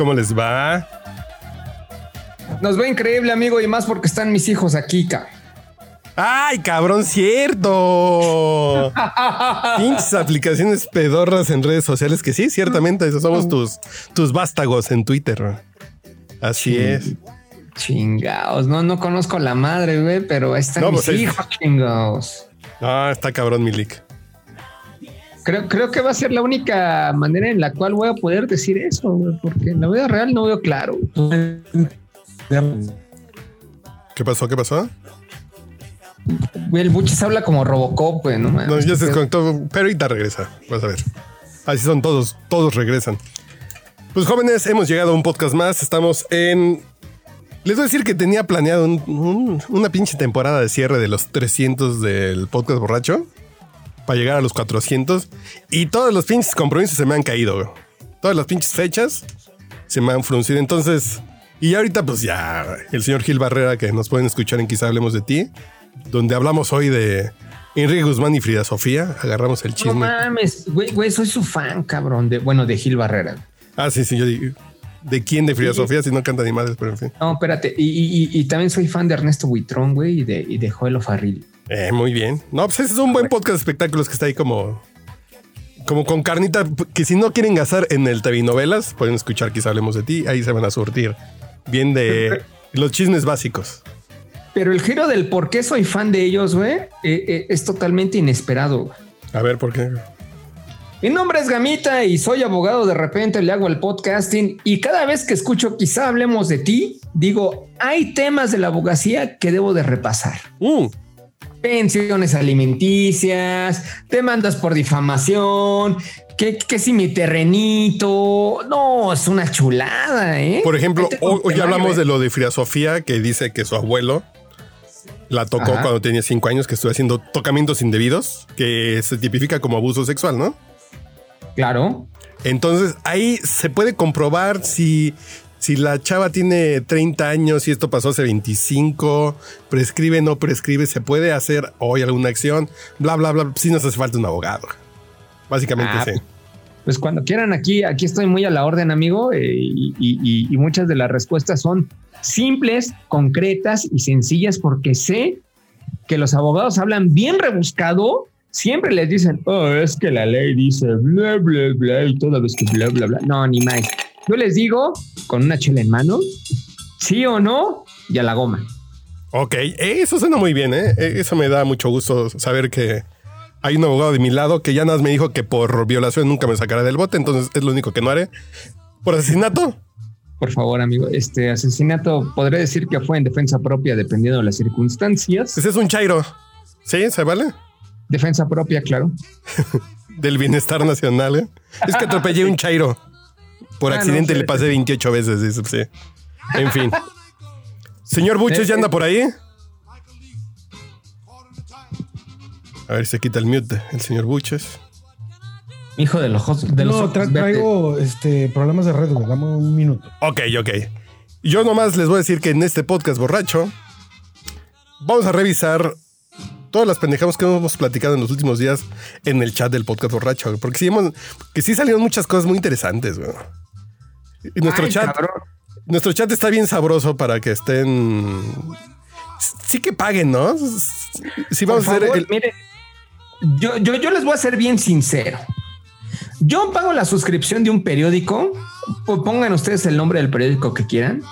¿cómo les va? Nos va increíble, amigo, y más porque están mis hijos aquí, cabrón. ¡Ay, cabrón, cierto! Pinches aplicaciones pedorras en redes sociales que sí, ciertamente, esos somos tus, tus vástagos en Twitter. Así es. Chingaos, no, no conozco la madre, güey, pero están No, mis pues es- hijos, chingaos. Ah, está cabrón, Milik. Creo, creo que va a ser la única manera en la cual voy a poder decir eso, güey, porque en la vida real no veo claro. ¿Qué pasó? ¿Qué pasó? Güey, el Buches habla como Robocop, güey, no. No, ya se desconectó, pero ahorita regresa. Vas a ver. Así son todos, todos regresan. Pues jóvenes, hemos llegado a un podcast más. Estamos en. Les voy a decir que tenía planeado un- un- una pinche temporada de cierre de los 300 del podcast borracho para llegar a los 400 y todos los pinches compromisos se me han caído. güey. Todas las pinches fechas se me han fruncido. Entonces, y ahorita pues ya el señor Gil Barrera que nos pueden escuchar en Quizá Hablemos de Ti, donde hablamos hoy de Enrique Guzmán y Frida Sofía. Agarramos el No chisme. mames, güey, güey, soy su fan, cabrón, de, bueno, de Gil Barrera. Ah, sí, sí, yo digo. ¿De quién de Frida Sí. Sofía? Si no canta ni madres, pero en fin. No, espérate, y, y- y- y también soy fan de Ernesto Buitrón, güey, y de, y de Joel Farril. Eh, muy bien. No, pues ese es un buen podcast de espectáculos que está ahí como. Como con carnita, que si no quieren gastar en el TV novelas, pueden escuchar quizá hablemos de ti, ahí se van a surtir. Bien de los chismes básicos. Pero el giro del por qué soy fan de ellos, güey, eh, eh, es totalmente inesperado. A ver, ¿por qué? Mi nombre es Gamita y soy abogado. De repente le hago el podcasting y cada vez que escucho quizá hablemos de ti, digo, hay temas de la abogacía que debo de repasar. Mm, Pensiones alimenticias, demandas por difamación, que, que si mi terrenito. No, es una chulada, ¿eh? Por ejemplo, hoy, hoy hablamos de lo de Frida Sofía, que dice que su abuelo la tocó Ajá. cuando tenía cinco años, que estuvo haciendo tocamientos indebidos, que se tipifica como abuso sexual, ¿no? Claro. Entonces ahí se puede comprobar si, si la chava tiene 30 años y esto pasó hace 25, prescribe, no prescribe, se puede hacer hoy alguna acción, bla, bla, bla. Si nos hace falta un abogado. Básicamente Ah, sí. Pues cuando quieran aquí, aquí estoy muy a la orden, amigo, eh, y, y- y muchas de las respuestas son simples, concretas y sencillas porque sé que los abogados hablan bien rebuscado. Siempre les dicen, oh, es que la ley dice bla, bla, bla, y toda vez que bla, bla, bla. No, ni más. Yo les digo, con una chela en mano, sí o no, y a la goma. Ok, eso suena muy bien, ¿eh? Eso me da mucho gusto saber que hay un abogado de mi lado que ya nada más me dijo que por violación nunca me sacará del bote, entonces es lo único que no haré. Por asesinato, Por favor, amigo, este asesinato podré decir que fue en defensa propia dependiendo de las circunstancias. pues es un chairo. ¿Sí? ¿Se vale? Defensa propia, claro. Del bienestar nacional, ¿eh? Es que atropellé un chairo. Por Ah, no, accidente sí. le pasé 28 veces, dice, sí. En fin. Señor Buches, ¿ya anda por ahí? A ver si se quita el mute el señor Buches. Hijo de los de los no, tra- traigo este, problemas de red. Dame un minuto. Ok, ok. Yo nomás les voy a decir que en este podcast borracho vamos a revisar todas las pendejadas que hemos platicado en los últimos días en el chat del podcast borracho. Porque sí, hemos, que sí salieron muchas cosas muy interesantes, güey. Y nuestro Ay, chat, cabrón. nuestro chat está bien sabroso para que estén. Sí que paguen, ¿no? Sí, Por vamos a hacer favor, el. mire, yo, yo, yo les voy a ser bien sincero. Yo pago la suscripción de un periódico. o Pongan ustedes el nombre del periódico que quieran.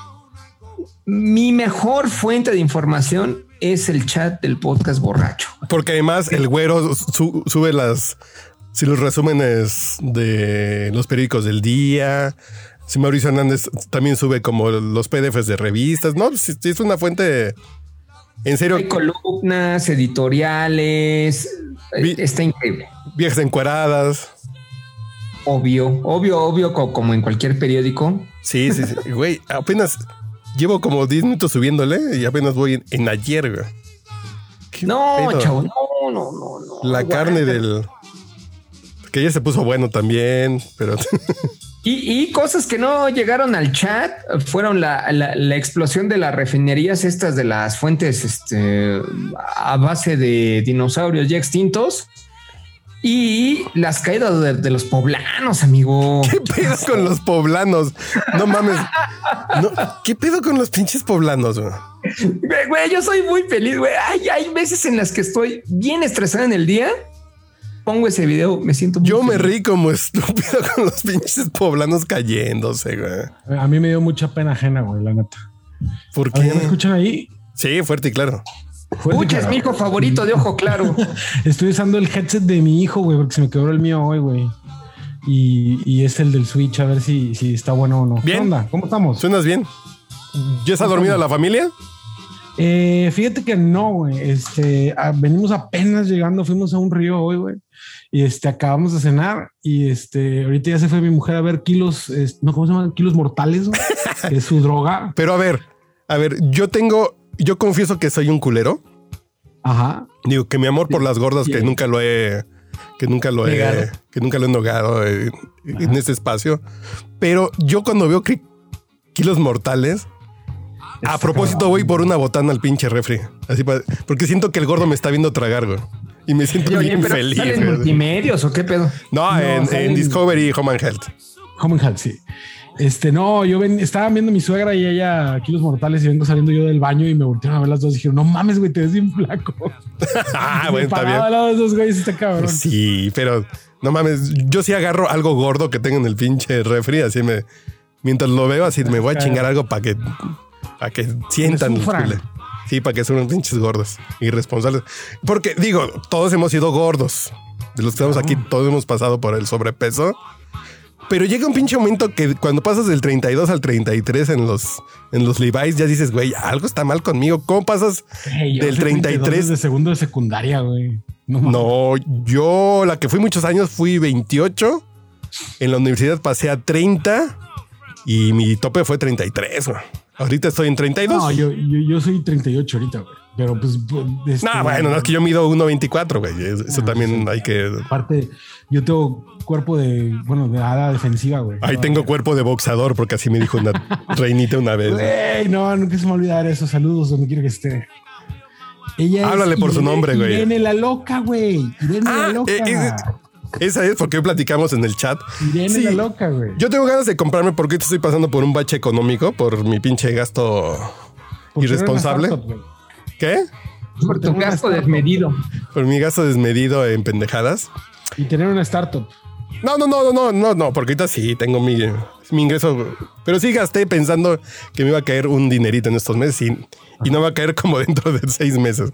Mi mejor fuente de información es el chat del podcast borracho. Porque además el güero su- sube las. Si los resúmenes de los periódicos del día. Si Mauricio Hernández también sube como los PDFs de revistas. No, es una fuente. En serio, Hay columnas, editoriales. Vi- Está increíble. viejas encueradas. Obvio, obvio, obvio, co- como en cualquier periódico. Sí, sí, sí. Güey, apenas llevo como 10 minutos subiéndole y apenas voy en, en ayer, güey. ¿Qué No, pedo? chavo, no, no, no, no. La carne del. Que ya se puso bueno también, pero. Y, y cosas que no llegaron al chat fueron la, la- la explosión de las refinerías estas de las fuentes este, a base de dinosaurios ya extintos y las caídas de, de los poblanos, amigo. ¿Qué pedo con los poblanos? No mames. No, ¿Qué pedo con los pinches poblanos? güey? Yo soy muy feliz, güey. Hay, hay veces en las que estoy bien estresado en el día. Pongo ese video, me siento muy Yo me rí como estúpido con los pinches poblanos cayéndose, güey. A mí me dio mucha pena ajena, güey, la neta. ¿Por A ver, ¿ya ¿Me qué? escuchan ahí? Sí, fuerte y claro. Fuerte, Pucha, es claro. mi hijo favorito de ojo claro. Estoy usando el headset de mi hijo, güey, porque se me quebró el mío hoy, güey. Y, y es el del Switch, a ver si, si está bueno o no. Bien. ¿Qué onda? ¿Cómo estamos? ¿Suenas bien? ¿Ya está dormida la familia? Eh, fíjate que no, güey. Este, venimos apenas llegando, fuimos a un río hoy, güey. Y este, acabamos de cenar y este, ahorita ya se fue mi mujer a ver kilos, es- no, ¿cómo se llama? Kilos mortales, que es su droga. Pero a ver, a ver, yo tengo, yo confieso que soy un culero. Ajá. Digo que mi amor por las gordas, que nunca lo he, que nunca lo he, Negado. que nunca lo he nogado en, en ese espacio. Pero yo cuando veo que kilos mortales, a propósito voy por una botana al pinche refri. Así porque siento que el gordo me está viendo tragar, güey. Y me siento Oye, bien feliz. ¿salen güey. multimedios o qué pedo? No, No, en, en Discovery Home and Health. Home and Health, sí. Este, no, yo ven, estaba viendo a mi suegra y ella kilos mortales y vengo saliendo yo del baño y me voltearon a ver las dos y dijeron, no mames, güey, te ves bien flaco. ah, bueno, está bien. lado de esos güeyes, está cabrón. Pues sí, pero no mames, yo sí agarro algo gordo que tengo en el pinche refri, así me mientras lo veo así me voy a chingar algo para que para que sientan sufran. Sí, para que son unos pinches gordos, irresponsables. Porque digo, todos hemos sido gordos. De los que estamos aquí, todos hemos pasado por el sobrepeso. Pero llega un pinche momento que cuando pasas del 32 al 33 en los, en los Levi's, ya dices, güey, algo está mal conmigo. ¿Cómo pasas del soy 32 33? de segundo de secundaria, güey. No, yo la que fui muchos años fui 28. En la universidad pasé a 30 y mi tope fue 33. güey. Ahorita estoy en 32. No, No, yo, yo, yo soy 38 ahorita, güey. Pero pues. este, bueno, no es que yo mido 1.24, güey. Eso Ah, también sí. hay que. Aparte, yo tengo cuerpo de, bueno, de ala defensiva, güey. Ahí No, tengo cuerpo de boxador, porque así me dijo una reinita una vez. güey. No, nunca se me olvidar eso. Saludos donde quiera que esté. Ella Háblale por su nombre, güey. Irene la loca, güey. Irene Ah, la loca. eh, eh, Esa es porque hoy platicamos en el chat. Irene Sí. la loca, güey. Yo tengo ganas de comprarme porque ahorita estoy pasando por un bache económico por mi pinche gasto Por irresponsable. startup. ¿Qué? Por tu gasto desmedido. Por mi gasto desmedido en pendejadas. Y tener una startup. No, no, no, no, no, no, no, porque ahorita sí tengo mi, mi ingreso. Pero sí gasté pensando que me iba a caer un dinerito en estos meses y, y no va a caer como dentro de seis meses.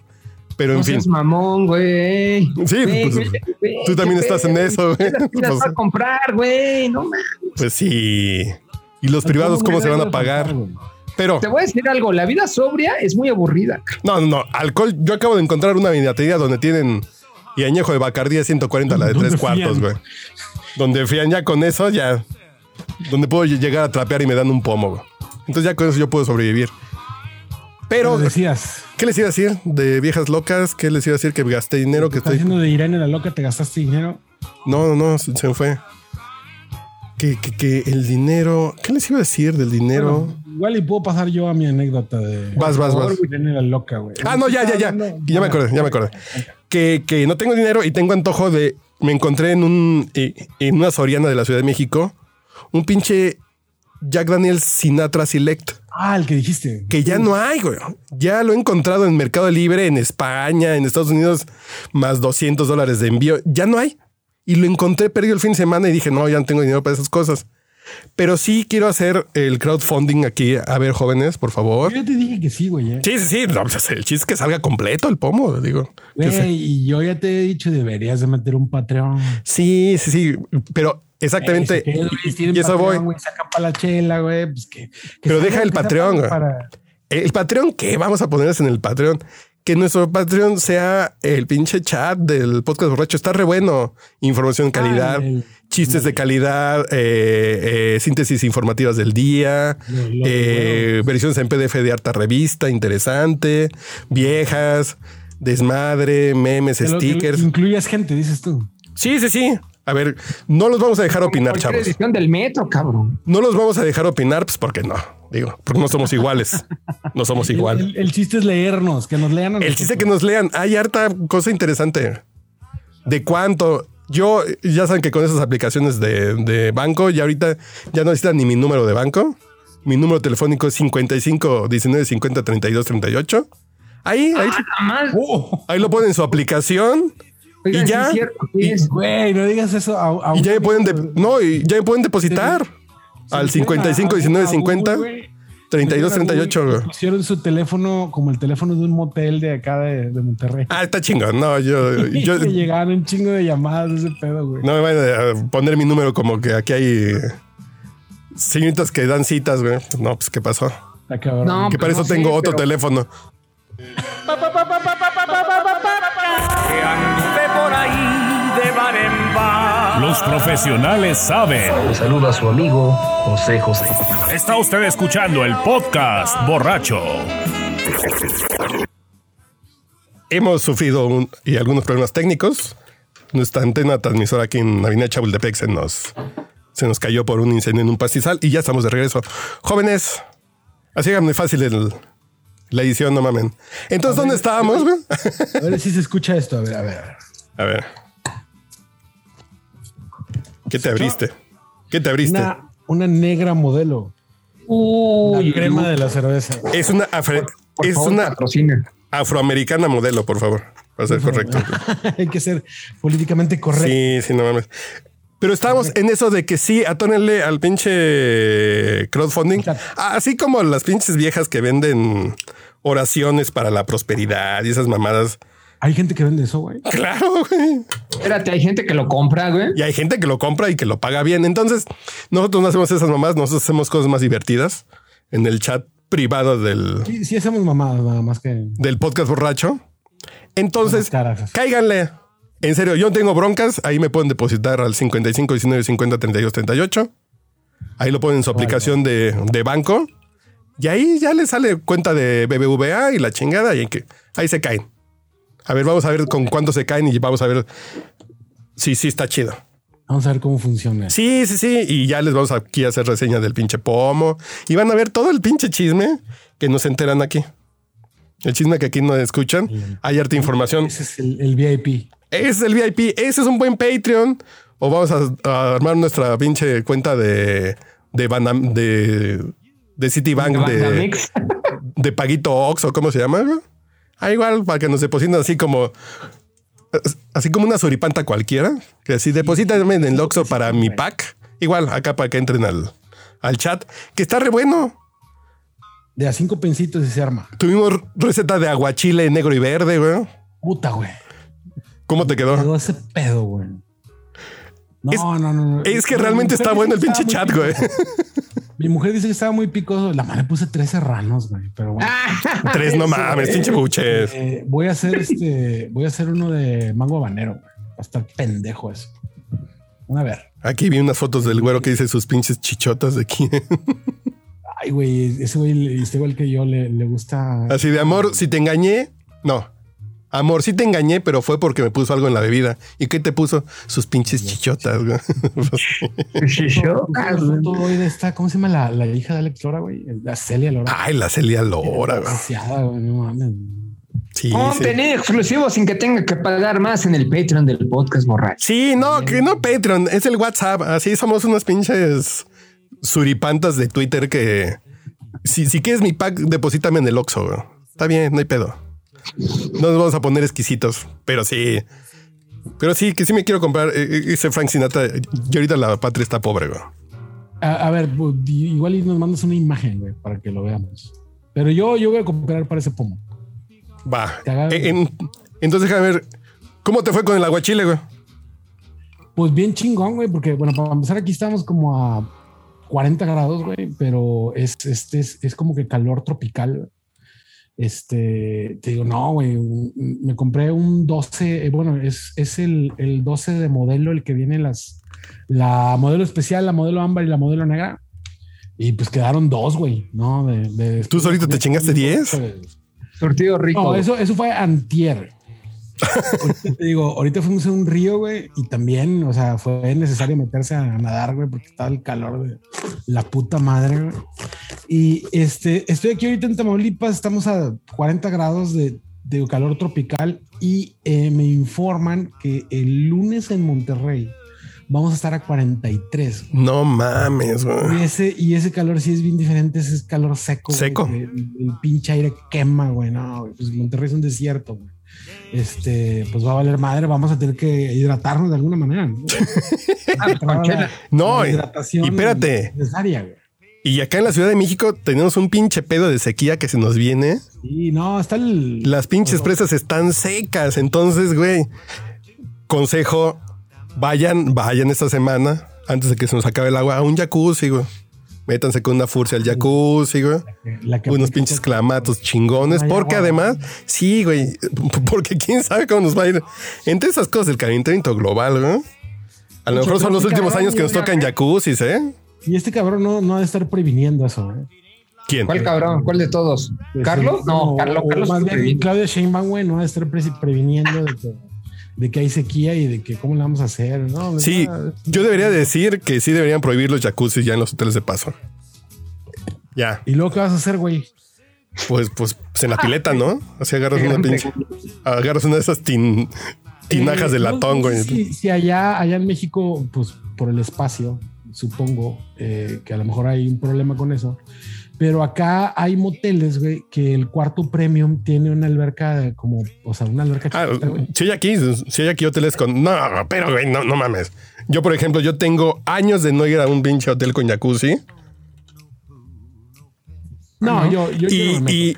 Pero en fin, seas mamón, güey. Sí, pues, tú también estás en eso, güey. ¿qué las tiras Pues- para comprar, güey. No mames. pues sí. ¿Y los privados cómo se van a pagar? Pero, Te voy a decir algo. La vida sobria es muy aburrida. no, no, no, alcohol. Yo acabo de encontrar una vinatería donde tienen y añejo de Bacardí a 140, la de ¿Dónde tres cuartos, güey. Donde fían ya con eso, ya. Donde puedo llegar a trapear y me dan un pomo, güey. Entonces ya con eso yo puedo sobrevivir. Pero, Pero decías, ¿qué les iba a decir de viejas locas? ¿Qué les iba a decir que gasté dinero? Que estás estoy. haciendo de Irene la loca, te gastaste dinero. No, no, no, se se me fue. Que, que, que el dinero. ¿Qué les iba a decir del dinero? Bueno, igual y puedo pasar yo a mi anécdota de Vas, vas, vas. Irene la loca, güey. Ah, no, ya, ya, ya. Ya me acordé, ya me acordé. Que, que no tengo dinero y tengo antojo de. Me encontré en un eh, en una Soriana de la Ciudad de México un pinche Jack Daniels Sinatra Select Ah, el que dijiste. que ya no hay, güey. Ya lo he encontrado en Mercado Libre, en España, en Estados Unidos, más 200 dólares de envío. Ya no hay. Y lo encontré perdido el fin de semana y dije, no, ya no tengo dinero para esas cosas. Pero sí quiero hacer el crowdfunding aquí. A ver, jóvenes, por favor. Yo te dije que sí, güey. eh. Sí, sí, sí. No, pues, el chiste es que salga completo el pomo, digo. Güey, y yo ya te he dicho, deberías de meter un Patreon. Sí, sí, sí. Pero exactamente. Si tienen y eso Patreon, voy. sacan para la chela, güey. Pues que, que Pero deja el que Patreon. Para... El Patreon, ¿qué? Vamos a ponernos en el Patreon. Que nuestro Patreon sea el pinche chat del podcast borracho. Está re bueno. Información de calidad, Ah, el- chistes de calidad, eh, eh, síntesis informativas del día, eh, versiones en PDF de harta revista, interesante, viejas, desmadre, memes, que que stickers. incluyas gente, dices tú. Sí, sí, sí. A ver, no los vamos a dejar opinar, chavos. edición del metro, cabrón. No los vamos a dejar opinar, pues porque no. Digo, porque no somos iguales. No somos El, igual. el- el chiste es leernos, que nos lean. a El chiste que nosotros. nos lean. Hay harta cosa interesante. ¿De cuánto? Yo, ya saben que con esas aplicaciones de, de banco, ya ahorita ya no necesitan ni mi número de banco. Mi número telefónico es 55 19 50 32 38. Ahí, ahí, más. Oh, ahí lo ponen en su aplicación Oigan, y ya. sí es cierto, sí Y- es. güey, no digas eso. A, a y un ya me pueden, de- no, y ya me pueden depositar se al le pega 55 a- 19 a 50 Google, güey. 32 Le pega a 38. Google, güey. Pusieron su teléfono como el teléfono de un motel de acá de, de Monterrey. Ah, está chingón. No, yo, yo Me llegaban un chingo de llamadas de ese pedo, güey. no me vayan a poner mi número como que aquí hay señoritas que dan citas, güey. No, pues qué pasó. Está cabrón. No, Que para pues eso tengo otro pero- teléfono. Los profesionales saben. Le saluda a su amigo José José. Está usted escuchando el podcast borracho. Hemos sufrido un- y algunos problemas técnicos. Nuestra antena transmisora aquí en Avenida Chapultepec se nos, se nos cayó por un incendio en un pastizal y ya estamos de regreso. Jóvenes, así hagan muy fácil el- la edición, no mamen. Entonces, ¿dónde estábamos? A ver si se escucha esto. A ver, a ver. A ver. ¿Qué te abriste? ¿Qué te abriste? Una, una negra modelo. Uy, la crema de la cerveza. Es una, afre- por es favor, una patrocina. afroamericana modelo, por favor. Para ser correcto. Hay que ser políticamente correcto. Sí, sí, no mames. Pero estábamos en eso de que sí, atónenle al pinche crowdfunding. Así como las pinches viejas que venden oraciones para la prosperidad y esas mamadas. Hay gente que vende eso, güey. Claro, güey. Espérate, hay gente que lo compra, güey. Y hay gente que lo compra y que lo paga bien. Entonces, nosotros no hacemos esas mamadas, nosotros hacemos cosas más divertidas en el chat privado del, Sí, sí hacemos mamadas, nada más que. del podcast borracho. Entonces, cáiganle. En serio, yo no tengo broncas. Ahí me pueden depositar al 55 19 50 32 38. Ahí lo ponen en su aplicación de, de banco. Y ahí ya les sale cuenta de BBVA y la chingada. Y que ahí se caen. A ver, vamos a ver con cuánto se caen y vamos a ver si sí está chido. Vamos a ver cómo funciona. Sí, sí, sí. Y ya les vamos aquí a hacer reseña del pinche pomo. Y van a ver todo el pinche chisme que nos enteran aquí. El chisme que aquí no escuchan. Hay harta información. Ese es el, el VIP. Ese es el VIP. Ese es un buen Patreon. O vamos a, a armar nuestra pinche cuenta de de Banam- de, de Citibank de, de Paguito Ox o cómo se llama. Ah, igual para que nos depositen así como así como una suripanta cualquiera. Que así deposítame en el Oxxo para mi pack. Igual acá para que entren al, al chat. Que está re bueno. De a cinco pensitos y se arma. Tuvimos receta de aguachile negro y verde, güey. Puta, güey. ¿Cómo te quedó? Quedó ese pedo, güey. No, Es- no, no, no. Es que realmente está bueno el pinche chat, güey. Mi mujer dice que estaba muy picoso. La madre puse tres serranos, güey. Pero bueno. Tres, no mames, pinche buches. Eh, voy a hacer este. Voy a hacer uno de mango habanero, güey. Va a estar pendejo eso. A ver. Aquí vi unas fotos del güero que dice sus pinches chichotas de aquí. Ay, güey, ese güey está igual que yo, le, le gusta. Así de amor, si te engañé, no. Amor, sí te engañé, pero fue porque me puso algo en la bebida. ¿Y qué te puso? Sus pinches chichotas, güey. Esta, ¿cómo se llama la, la hija de Alex Lora, güey? La Celia Lora. Ay, la Celia Lora, güey. No mames. Sí, sí. Contenido exclusivo sin que tenga que pagar más en el Patreon del podcast borracho. Sí, no, que no Patreon, es el WhatsApp. Así somos unas pinches suripantas de Twitter que si, si quieres mi pack, deposítame en el Oxxo. güey. Está bien, no hay pedo. No nos vamos a poner exquisitos, pero sí. Pero sí, que sí me quiero comprar. eh, eh, Ese Frank Sinatra. Y ahorita la patria está pobre, güey. A, a ver, igual nos mandas una imagen, güey, para que lo veamos. Pero yo, yo voy a comprar para ese pomo. Va. Eh, en- entonces, déjame ver. ¿Cómo te fue con el aguachile, güey? Pues bien chingón, güey, porque bueno, para empezar aquí estamos como a 40 grados, güey, pero es, este es, es como que calor tropical. Este, te digo, no, güey, me compré un 12, eh, bueno, es, es el, el 12 de modelo, el que viene las, la modelo especial, la modelo ámbar y la modelo negra. Y pues quedaron dos, güey, ¿no? De, de- ¿Tú solito te chingaste 10? Surtido rico. No, eso, eso fue antier. Ahorita te digo, ahorita fuimos a un río, güey, y también, o sea, fue necesario meterse a nadar, güey, porque estaba el calor de la puta madre, güey. Y este, estoy aquí ahorita en Tamaulipas, estamos a 40 grados de, de calor tropical y eh, me informan que el lunes en Monterrey vamos a estar a 43. No mames, güey. Y ese, y ese calor sí es bien diferente, ese es calor seco. Seco. El, el pinche aire quema, güey. No, güey, pues Monterrey es un desierto, güey. Este, pues va a valer madre, vamos a tener que hidratarnos de alguna manera. ¿no? Ah. No, hidratación y espérate. necesaria, güey. Y acá en la Ciudad de México tenemos un pinche pedo de sequía que se nos viene. Sí, no, está el. Las pinches presas están secas. Entonces, güey, consejo, vayan, vayan esta semana, antes de que se nos acabe el agua, a un jacuzzi, güey. Métanse con una furcia al jacuzzi, güey. la que Unos pinches clamatos chingones. Porque agua. además, sí, güey. Porque quién sabe cómo nos va a ir. Entre esas cosas del calentamiento global, güey. A lo mejor son los últimos años que nos tocan jacuzzis, ¿eh? Y este cabrón no, no ha de estar previniendo eso, ¿eh? ¿Quién? ¿Cuál cabrón? ¿Cuál de todos? Pues, ¿Carlos? sí, No, Carlos. Carlos más bien. Claudia Sheinbaum, güey, no va a estar pre- previniendo de que, de que hay sequía y de que cómo le vamos a hacer, ¿no? Sí, yo debería decir que sí deberían prohibir los jacuzzis ya en los hoteles de paso. Ya, ¿Y luego qué vas a hacer, güey? pues, pues, pues en la pileta, ¿no? Así agarras una pinche, agarras una de esas tin- tinajas de Eh, no- latón, no güey. sé Si, si allá, allá en México, pues por el espacio, supongo eh, que a lo mejor hay un problema con eso. Pero acá hay moteles, güey, que el cuarto premium tiene una alberca de como, o sea, una alberca Ah, chiquita, si hay aquí, si hay aquí hoteles con. No, pero güey, no, no mames. Yo, por ejemplo, yo tengo años de no ir a un pinche hotel con jacuzzi. No, yo, yo, yo no Y, meto. y,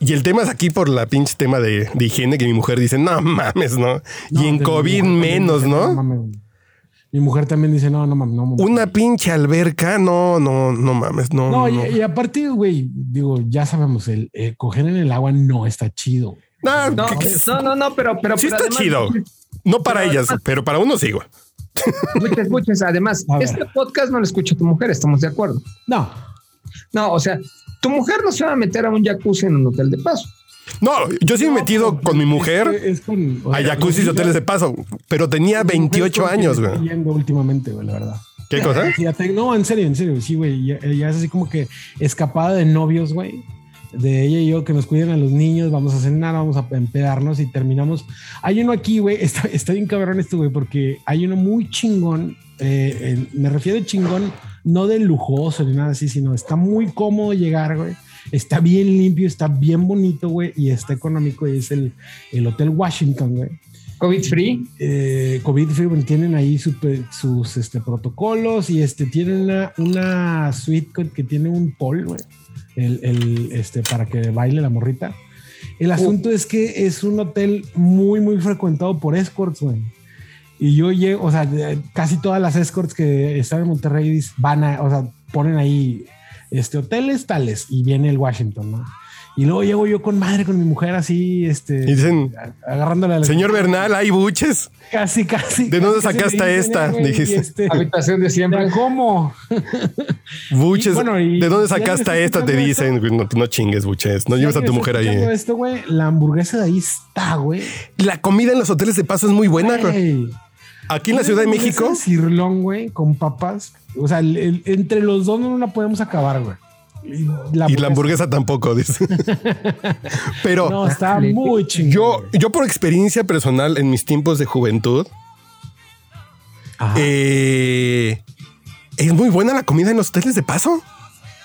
y el tema es aquí por la pinche tema de, de higiene que mi mujer dice, no mames, ¿no? No, y en COVID mujer menos, ¿no? mames. Mi mujer también dice, no, no mames, no mames. Una pinche alberca, no, no, no mames, no. No, no. Y, y aparte, güey, digo, ya sabemos, el eh, coger en el agua no está chido. No, No, no, no, no, pero, pero sí pero está además- chido. No para pero ellas, además- pero para uno sí, güey. Escucha, escuches, además, este podcast no lo escucha tu mujer, estamos de acuerdo. No, No, o sea, tu mujer no se va a meter a un jacuzzi en un hotel de paso. No, yo sí he metido con mi mujer es, es con, o a sea, jacuzzis y hoteles de paso, pero tenía mi mujer 28 es con años, güey. últimamente, güey, la verdad. ¿Qué cosa? No, en serio, en serio, sí, güey. Ya, ya es así como que escapada de novios, güey. De ella y yo que nos cuiden a los niños, vamos a cenar, vamos a empedarnos y terminamos. Hay uno aquí, güey, está, está bien cabrón esto, güey, porque hay uno muy chingón. eh, me refiero a chingón, no de lujoso ni nada así, sino está muy cómodo llegar, güey. Está bien limpio, está bien bonito, güey, y está económico. Y es el, el Hotel Washington, güey COVID free. eh, COVID free, bueno, tienen ahí su- sus este, protocolos y este, tienen una, una suite que tiene un pole, güey, el, el, este, para que baile la morrita. El asunto es que es un hotel muy, muy frecuentado por escorts, güey. Y yo llego, o sea, casi todas las escorts que están en Monterrey van a, o sea, ponen ahí este, hoteles tales y viene el Washington, ¿no? Y luego llego yo con madre, con mi mujer así, este, Y dicen, agarrándole a la Señor Bernal, hay buches. Casi, casi. ¿De dónde sacaste esta? güey, Dijiste. este, Habitación de siempre. ¿de ¿Cómo? Buches. Y bueno, y- ¿De dónde sacaste esta? Te dicen, no, no chingues, buches. No lleves a tu mujer ahí. Esto, güey, la hamburguesa de ahí está, güey. La comida en los hoteles de paso es muy buena, güey. Ey. Aquí en la Ciudad de México. Cirlón, güey, con papas. O sea, el- el- entre los dos no la podemos acabar, güey. Y la, Y la hamburguesa tampoco, dice. Pero No, está muy chingón. yo, yo por experiencia personal en mis tiempos de juventud, eh, es muy buena la comida en los hoteles de paso.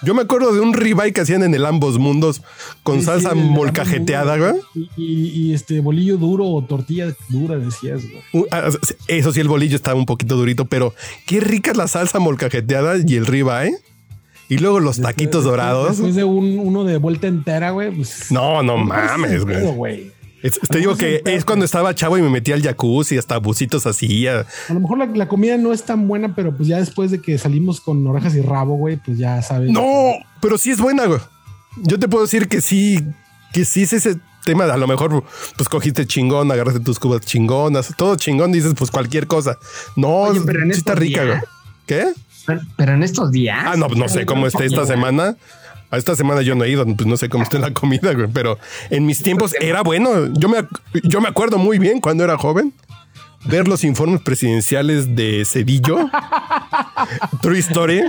Yo me acuerdo de un ribeye que hacían en el ambos mundos con Sí, salsa molcajeteada, güey. Y, y- y este bolillo duro o tortilla dura, decías, güey. Uh, ah, Eso sí, el bolillo estaba un poquito durito, pero qué rica es la salsa molcajeteada y el ribeye. Y luego los taquitos dorados. Después de un, uno de vuelta entera, güey, pues. No, no es mames, güey. Es- Te digo que es cuando estaba chavo y me metía al jacuzzi, hasta bucitos así. a- A lo mejor la, la comida no es tan buena, pero pues ya después de que salimos con orejas y rabo, güey, pues ya sabes. No, pero sí es buena, güey. Yo te puedo decir que sí, que sí es ese tema. A lo mejor, pues cogiste chingón, agarraste tus cubas chingonas, todo chingón, dices, pues cualquier cosa. No, Oye, pero en sí está estos rica, días- güey. ¿Qué? Pero en estos días. Ah, no, no sé cómo esté esta semana, A esta semana yo no he ido, pues no sé cómo está la comida, güey, pero en mis tiempos era bueno. Yo me, yo me acuerdo muy bien cuando era joven ver los informes presidenciales de Cedillo, True Story,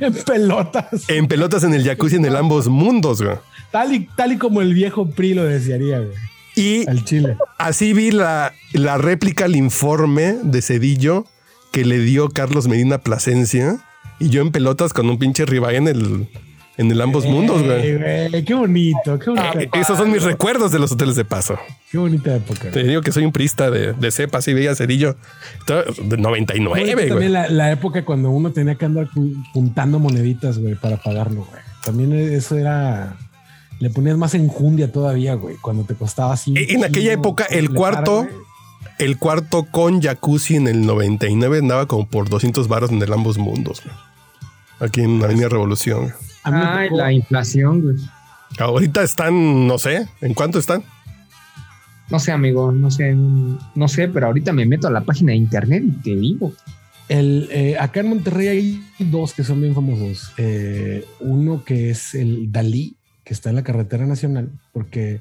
En pelotas. en pelotas en el jacuzzi en el ambos mundos, güey. Tal y, tal y como el viejo PRI lo desearía, güey. Y Al Chile. así vi la, la réplica al informe de Cedillo que le dio Carlos Medina Plasencia y yo en pelotas con un pinche ribeye en el, en el ambos mundos, güey. Ey, güey, Qué bonito, qué bonita, Eh, Esos son mis recuerdos de los hoteles de paso. qué bonita época. Te digo que soy un prista de, de cepa, así veía Cedillo. Todo- De 99, Bonito güey. también la, la época cuando uno tenía que andar juntando moneditas, güey, para pagarlo, güey. También eso era. Le ponías más enjundia todavía, güey, cuando te costaba así. En aquella época, el cuarto, el cuarto con jacuzzi en el 99 andaba como por 200 baros en el ambos mundos. güey. Aquí en Avenida Revolución. Güey. A mí me Ay, tocó- la inflación, güey. Ahorita están, no sé, ¿en cuánto están? No sé, amigo, no sé, no sé, pero ahorita me meto a la página de internet y te digo. El, eh, acá en Monterrey hay dos que son bien famosos. Eh, uno que es el Dalí, que está en la carretera nacional, porque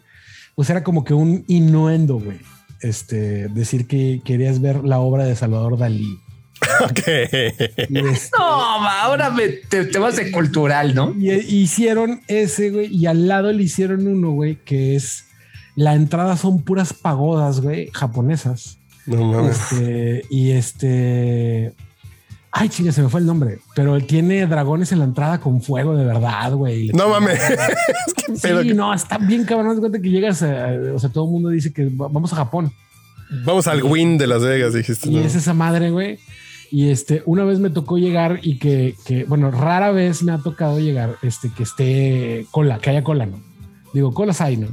pues era como que un innuendo, güey. Este, decir que querías ver la obra de Salvador Dalí. Ok. Y, este, No, ma, ahora me- te, te vas de cultural, ¿no? y- y hicieron ese, güey, y al lado le hicieron uno, güey, que es la entrada son puras pagodas, güey, japonesas. No mames. Este, y este. Ay, chinga, se me fue el nombre. Pero él tiene dragones en la entrada con fuego de verdad, güey. No mames. Es que Sí, pedo que- no, está bien cabrón. de cuenta que llegas, a- o sea, todo el mundo dice que va- vamos a Japón. Vamos al win de Las Vegas, dijiste. Y ¿no? es esa madre, güey. Y este, una vez me tocó llegar y que, que, bueno, rara vez me ha tocado llegar, este, que esté cola, que haya cola, ¿no? Digo, colas hay, ¿no?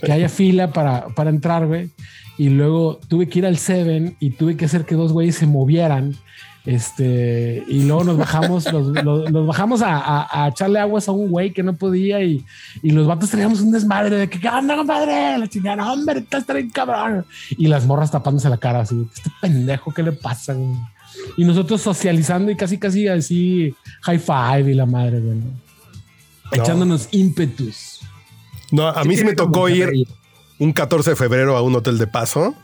Que haya fila para, para entrar, güey. Y luego tuve que ir al Seven y tuve que hacer que dos güeyes se movieran. Este, y luego nos bajamos, los, bajamos a, a- a echarle aguas a un güey que no podía y, y los vatos traíamos un desmadre de que, ¿qué onda, compadre? La chingada, hombre, estás bien cabrón. Y las morras tapándose la cara así, este pendejo, ¿qué le pasa? güey? Y nosotros socializando y casi, casi así high five y la madre, güey. ¿no? Echándonos ímpetus. No, a mí sí me tocó ir un 14 de febrero a un hotel de paso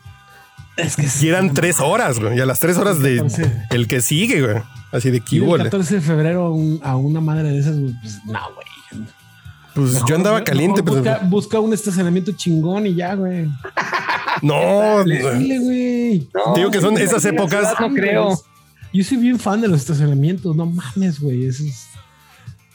Es que y eran tres horas, güey. Y a las tres horas de 14. el que sigue, güey. Así de que el huele. 14 de febrero a, un- a una madre de esas, pues no, güey. Pues yo andaba caliente, pero busca, busca un estacionamiento chingón y ya, güey. no. Dile, güey. Te digo que son esas épocas. No creo. Yo soy bien fan de los estacionamientos. No mames, güey. Ese es,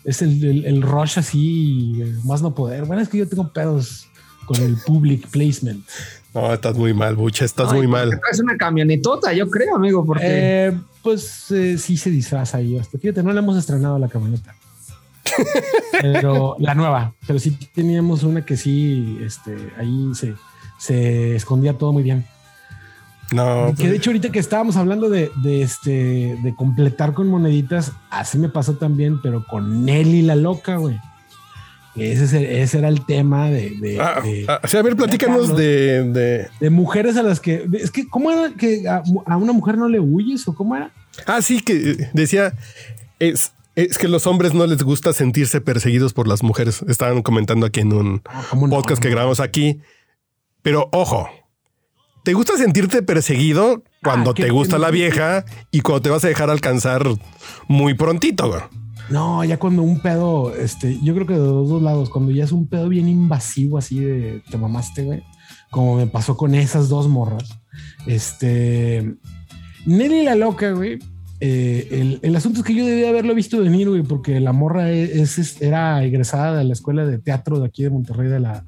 es el, el- el rush así, más no poder. Bueno, es que yo tengo pedos con el public placement. No, estás muy mal, bucha, estás Ay, muy mal. traes una camionetota, yo creo, amigo, porque Eh, pues eh, sí se disfraza ahí. Hasta fíjate, no le hemos estrenado la camioneta. Pero la nueva, pero sí teníamos una que sí, este, ahí se, se escondía todo muy bien. No, que de hecho ahorita que estábamos hablando de, de este de completar con moneditas, así me pasó también, pero con Nelly la loca, güey. Ese, es el- ese era el tema de, de, Ah, de- ah, sí, a ver, platícanos de, de- mujeres a las que es que cómo era que a, a una mujer no le huyes o cómo era. Ah, sí, que decía. Es, es que los hombres no les gusta sentirse perseguidos por las mujeres. Estaban comentando aquí en un ¿Cómo no? podcast que grabamos aquí. Pero ojo, ¿te gusta sentirte perseguido cuando Ah, te gusta la vieja y cuando te vas a dejar alcanzar muy prontito? güey? No, ya cuando un pedo, este, yo creo que de los dos lados, cuando ya es un pedo bien invasivo así de te mamaste, güey, como me pasó con esas dos morras. Este, Nelly la loca, güey. Eh, el, el asunto es que yo debía haberlo visto venir, güey, porque la morra es- era egresada de la escuela de teatro de aquí de Monterrey, de la,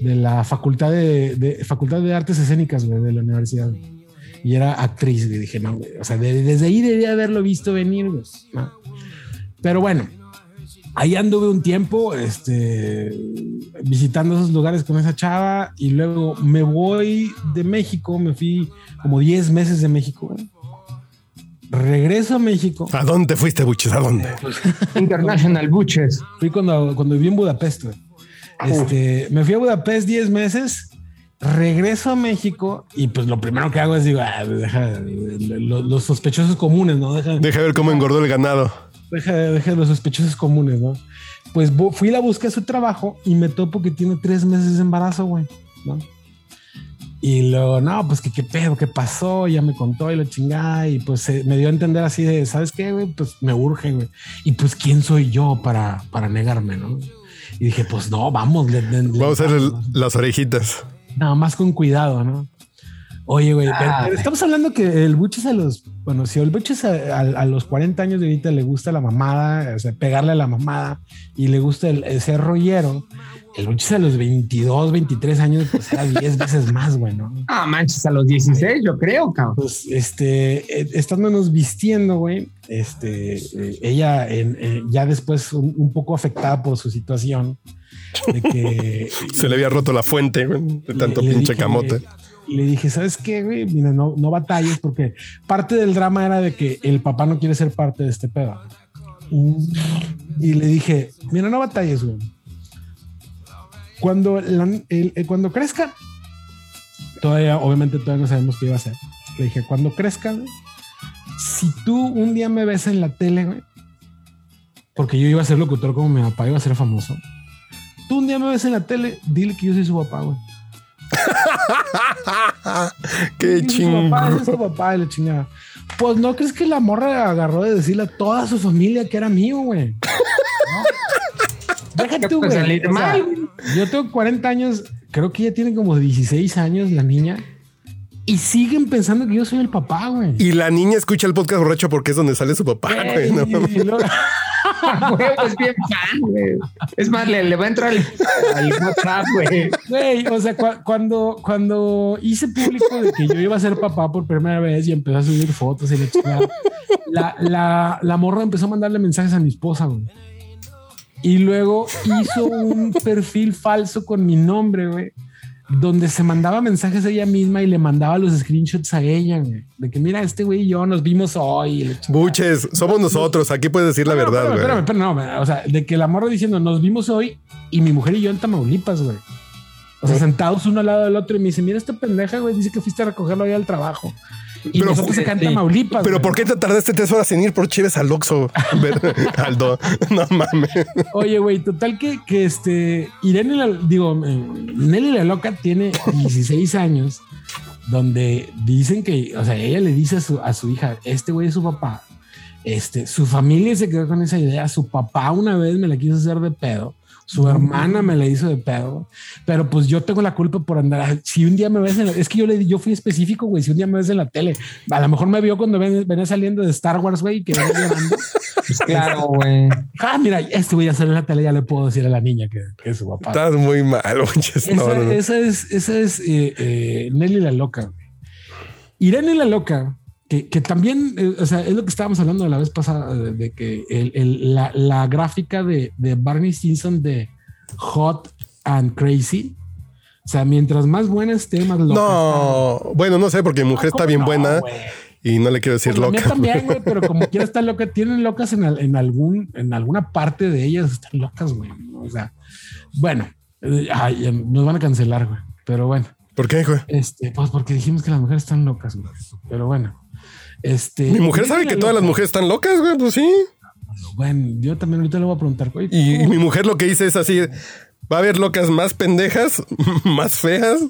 de la facultad de, facultad de artes escénicas, güey, de la universidad. Y era actriz, güey. Dije, no, güey. O sea, de- desde ahí debía haberlo visto venir, güey. Pero bueno, ahí anduve un tiempo este, visitando esos lugares con esa chava y luego me voy de México, me fui como 10 meses de México. güey. Regreso a México. ¿A dónde fuiste, buches? ¿A dónde? International Butches. Fui cuando, cuando viví en Budapest. güey. Este, me fui a Budapest 10 meses, regreso a México y pues lo primero que hago es digo, ah, deja, lo- los sospechosos comunes, ¿no? Deja, Deja ver cómo engordó el ganado. deja, deja de los sospechosos comunes, ¿no? Pues fui y la busqué a su trabajo y me topo que tiene tres meses de embarazo, güey, ¿no? Y luego, no, pues que qué pedo, qué pasó, ya me contó y lo chingada y pues eh, me dio a entender así de, ¿sabes qué, güey? Pues me urge, güey. Y pues, ¿quién soy yo para, para negarme, no? Y dije, pues no, vamos. le- le- le- Vamos a hacer el- las orejitas. Nada más con cuidado, ¿no? Oye, güey, Ah, estamos hablando que el Buches a los, bueno, si el Buches a, a- a los 40 años de ahorita le gusta la mamada, o sea, pegarle a la mamada y le gusta el, el ser rollero, el Buches a los 22, 23 años, pues era 10 veces más, güey, ¿no? Ah, manches, a los 16, yo creo, cabrón. Pues, este, eh, estándonos vistiendo, güey, este, eh, ella en- eh, ya después un, un poco afectada por su situación, de que Se le había roto la fuente güey, de tanto le- le pinche dije, camote. Y le dije, ¿sabes qué, güey? Mira, no, no batalles porque parte del drama era de que el papá no quiere ser parte de este pedo. Y le dije, mira, no batalles, güey. Cuando, la- el- el- cuando crezca, todavía, obviamente todavía no sabemos qué iba a hacer. Le dije, cuando crezca, güey, si tú un día me ves en la tele, güey, porque yo iba a ser locutor como mi papá, iba a ser famoso. Tú un día me ves en la tele, dile que yo soy su papá, güey. Qué chingo. papá, ese es su papá, y la chingada. Pues no crees que la morra agarró de decirle a toda su familia que era mío, güey. ¿No? Deja ¿Qué tú, puede güey. salir O sea, mal? Yo tengo 40 años, creo que ella tiene como 16 años, la niña, y siguen pensando que yo soy el papá, güey. Y la niña escucha el podcast borracho porque es donde sale su papá, güey. ¿no? Es bien fan, güey. Es más, le, le va a entrar al, al WhatsApp, güey. Güey, o sea, cua- cuando, cuando hice público de que yo iba a ser papá por primera vez y empezó a subir fotos y la chingada, la, la, la morra empezó a mandarle mensajes a mi esposa, güey. Y luego hizo un perfil falso con mi nombre, güey, donde se mandaba mensajes a ella misma y le mandaba los screenshots a ella, güey. De que mira, este güey y yo nos vimos hoy. Buches, somos nosotros. Aquí puedes decir la No, verdad, güey. espérame, espérame, no, o sea, de que la morra diciendo nos vimos hoy y mi mujer y yo en Tamaulipas, güey. O sea, sentados uno al lado del otro y me dice, mira esta pendeja, güey, dice que fuiste a recogerlo ahí al trabajo. Y Pero- nosotros acá en. Tamaulipas. Pero güey. ¿por qué te tardaste tres horas en ir por Chives al Oxxo? Aldo, no mames. Oye, güey, total que, que este, Irene, la, digo, eh, Nelly la loca tiene 16 años, donde dicen que, o sea, ella le dice a su, a su hija, este güey es su papá. Este, su familia se quedó con esa idea. Su papá una vez me la quiso hacer de pedo. Su hermana me la hizo de pedo, pero pues yo tengo la culpa por andar. Si un día me ves en la, es que yo le yo fui específico, güey. Si un día me ves en la tele, a lo mejor me vio cuando ven- venía saliendo de Star Wars, güey, que venía llorando. Pues claro, güey. Ah, mira, este voy a salir en la tele, ya le puedo decir a la niña que, que es su papá. Estás muy mal, Buches. Esa, No, no, no. esa es, esa es eh, eh, Nelly la loca. güey. Irene la loca, que, que también, eh, o sea, es lo que estábamos hablando la vez pasada, de, de que el- el- la, la gráfica de, de Barney Stinson de Hot and Crazy, o sea, mientras más buena esté, más loca. No, bueno, no sé, porque mi mujer está bien No, buena y no le quiero decir Pues loca. también, güey, pero como quiera estar loca, tienen locas en, en algún, en alguna parte de ellas están locas, güey. O sea, bueno, eh, ay, ya nos van a cancelar, güey. Pero bueno, ¿Por qué, güey? este, pues porque dijimos que las mujeres están locas, güey. Pero bueno, este. Mi mujer sabe que todas las mujeres están locas, güey. Pues sí. Bueno, yo también ahorita le voy a preguntar, güey. Y, mi mujer lo que dice es así: va a haber locas más pendejas, más feas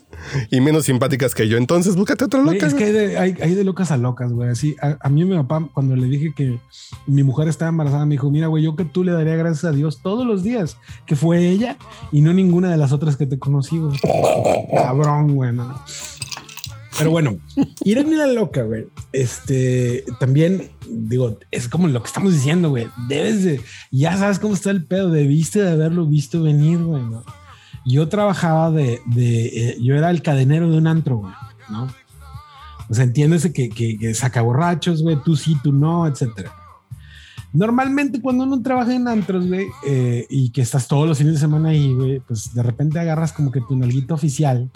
y menos simpáticas que yo. Entonces búscate otra Güey, loca. es que hay de, hay, hay de locas a locas, güey. Así, a, a mí mi papá, cuando le dije que mi mujer estaba embarazada, me dijo, mira, güey, yo que tú le daría gracias a Dios todos los días, que fue ella y no ninguna de las otras que te conocí, güey. Cabrón, güey. no. Pero bueno, Irene la loca, güey. Este, también, digo, es como lo que estamos diciendo, güey. Debes de, ya sabes cómo está el pedo, debiste de haberlo visto venir, güey, ¿no? Yo trabajaba de, eh, yo era el cadenero de un antro, güey, ¿no? O sea, entiéndese que saca borrachos, güey, tú sí, tú no, etcétera. Normalmente cuando uno trabaja en antros, güey, eh, y que estás todos los fines de semana ahí, güey, pues de repente agarras como que tu nalguito oficial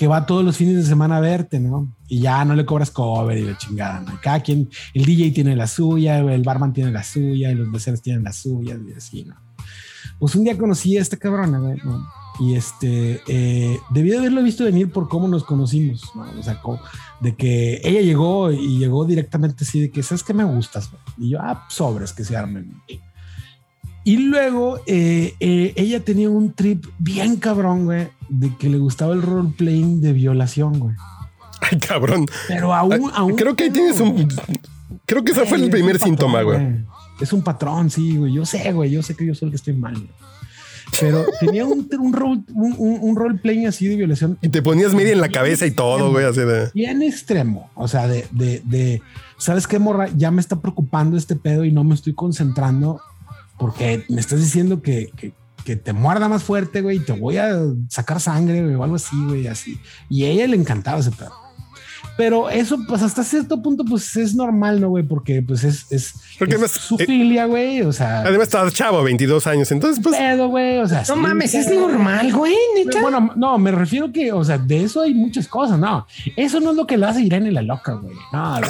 que va todos los fines de semana a verte, ¿no? Y ya no le cobras cover y la chingada, ¿no? Cada quien, el DJ tiene la suya, el barman tiene la suya y los meseros tienen la suya y así, ¿no? Pues un día conocí a esta cabrona, güey. Y este, eh, debí de haberlo visto venir por cómo nos conocimos, ¿no? O sea, de que ella llegó y llegó directamente así de que, ¿sabes que me gustas? güey?" Y yo, ah, sobres que se armen. Y luego eh, eh, ella tenía un trip bien cabrón, güey, de que le gustaba el roleplaying de violación, güey. Ay, cabrón. Pero aún, aún. Creo que ahí tienes un. Creo que ese fue el primer síntoma, güey. Es un patrón, sí, güey. Yo sé, güey. Yo sé que yo soy el que estoy mal. güey. Pero tenía un, un, role, un, un, un roleplaying así de violación Y te ponías media en la cabeza y todo, güey, así de. bien extremo. O sea, de, de, de, ¿sabes qué, morra? Ya me está preocupando este pedo y no me estoy concentrando porque me estás diciendo que, que, que te muerda más fuerte, güey, y te voy a sacar sangre, güey, o algo así, güey, así. Y a ella le encantaba ese pedo. Pero eso, pues hasta cierto punto, pues es normal, ¿no, güey? Porque pues es, es, Porque es además, su eh, filia, güey. O sea, Además, estás chavo, 22 años. Entonces, pues. pedo, güey. O sea, No sí, mames, es normal, güey, neta. Bueno, no, me refiero que, o sea, de eso hay muchas cosas, no. Eso no es lo que la hace Irene la loca, güey. No,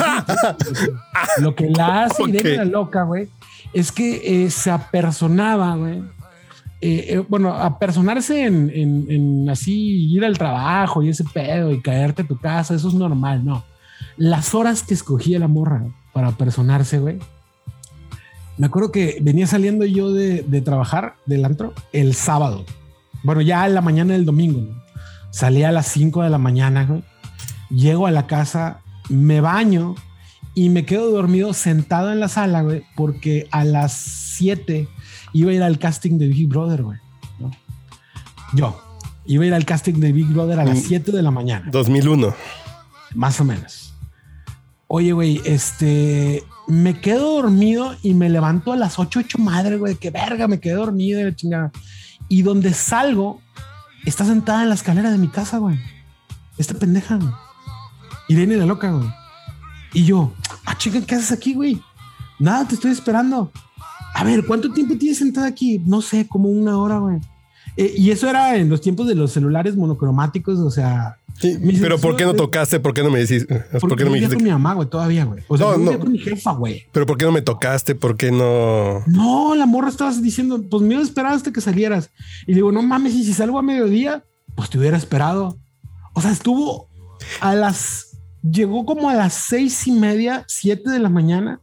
lo que la hace Irene la loca, güey, es que eh, se apersonaba, güey. Eh, eh, bueno, apersonarse en, en, así ir al trabajo y ese pedo y caerte a tu casa, eso es normal, no. Las horas que escogía la morra para apersonarse, güey. Me acuerdo que venía saliendo yo de, de trabajar del antro el sábado. Bueno, ya en la mañana del domingo. ¿no? Salí a las 5 de la mañana, güey. Llego a la casa, me baño y me quedo dormido sentado en la sala, güey, porque a las 7 iba a ir al casting de Big Brother, güey. ¿no? Yo iba a ir al casting de Big Brother a las Mm. 7 de la mañana, 2001. más o menos. Oye, güey, este, me quedo dormido y me levanto a las 8, 8 madre, güey, que verga, me quedé dormido, de la chingada. Y donde salgo, está sentada en la escalera de mi casa, güey. Esta pendeja, güey. Irene la loca, güey. Y yo, ah, chica, ¿qué haces aquí, güey? Nada, te estoy esperando. A ver, ¿cuánto tiempo tienes sentada aquí? No sé, como una hora, güey. Eh, y eso era en los tiempos de los celulares monocromáticos, o sea, Sí, pero ¿por qué no tocaste? ¿Por qué no me decís? ¿Por porque qué no me dijiste? con mi mamá, güey, todavía, güey. O sea, No, no. con mi jefa, güey. ¿Pero por qué no me tocaste? ¿Por qué no? No, la morra estabas diciendo, pues me iba a esperar hasta que salieras. Y digo, no mames, y si salgo a mediodía, pues te hubiera esperado. O sea, estuvo a las, llegó como a las seis y media, siete de la mañana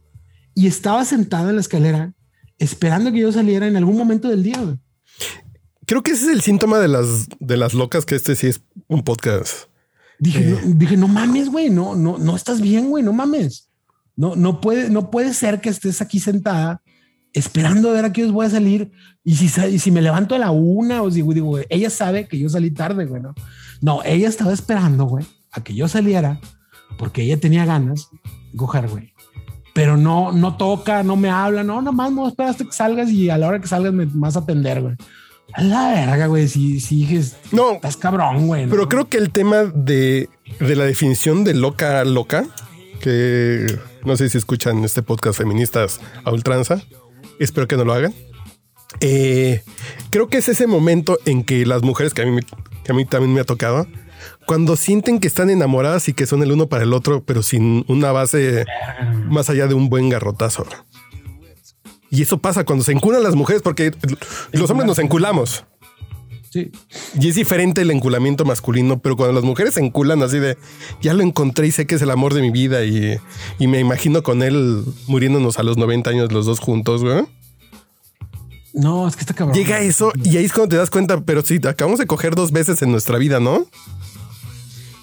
y estaba sentada en la escalera esperando que yo saliera en algún momento del día. güey. Creo que ese es el síntoma de las, de las locas, que este sí es un podcast. Dije, no, dije, no mames, güey, no, no, no estás bien, güey, no mames. No, no puede, no puede ser que estés aquí sentada esperando a ver a qué os voy a salir. Y si, y si me levanto a la una o si digo, güey, ella sabe que yo salí tarde, güey, ¿no? No, ella estaba esperando, güey, a que yo saliera porque ella tenía ganas de coger, güey. Pero no, no toca, no me habla, no, nada más no esperas hasta que salgas y a la hora que salgas me vas a atender, güey. A la verga, güey, si, si No, estás cabrón, güey. ¿no? pero creo que el tema de, de la definición de loca loca, que no sé si escuchan este podcast feministas a ultranza, espero que no lo hagan. Eh, creo que es ese momento en que las mujeres, que a, mí, que a mí también me ha tocado, cuando sienten que están enamoradas y que son el uno para el otro, pero sin una base más allá de un buen garrotazo. Y eso pasa cuando se enculan las mujeres, porque los hombres nos enculamos. Sí. Y es diferente el enculamiento masculino, pero cuando las mujeres se enculan así de ya lo encontré y sé que es el amor de mi vida y, y me imagino con él muriéndonos a los 90 años los dos juntos, güey. No, es que está cabrón. Llega eso y ahí es cuando te das cuenta, pero sí, acabamos de coger dos veces en nuestra vida, ¿no?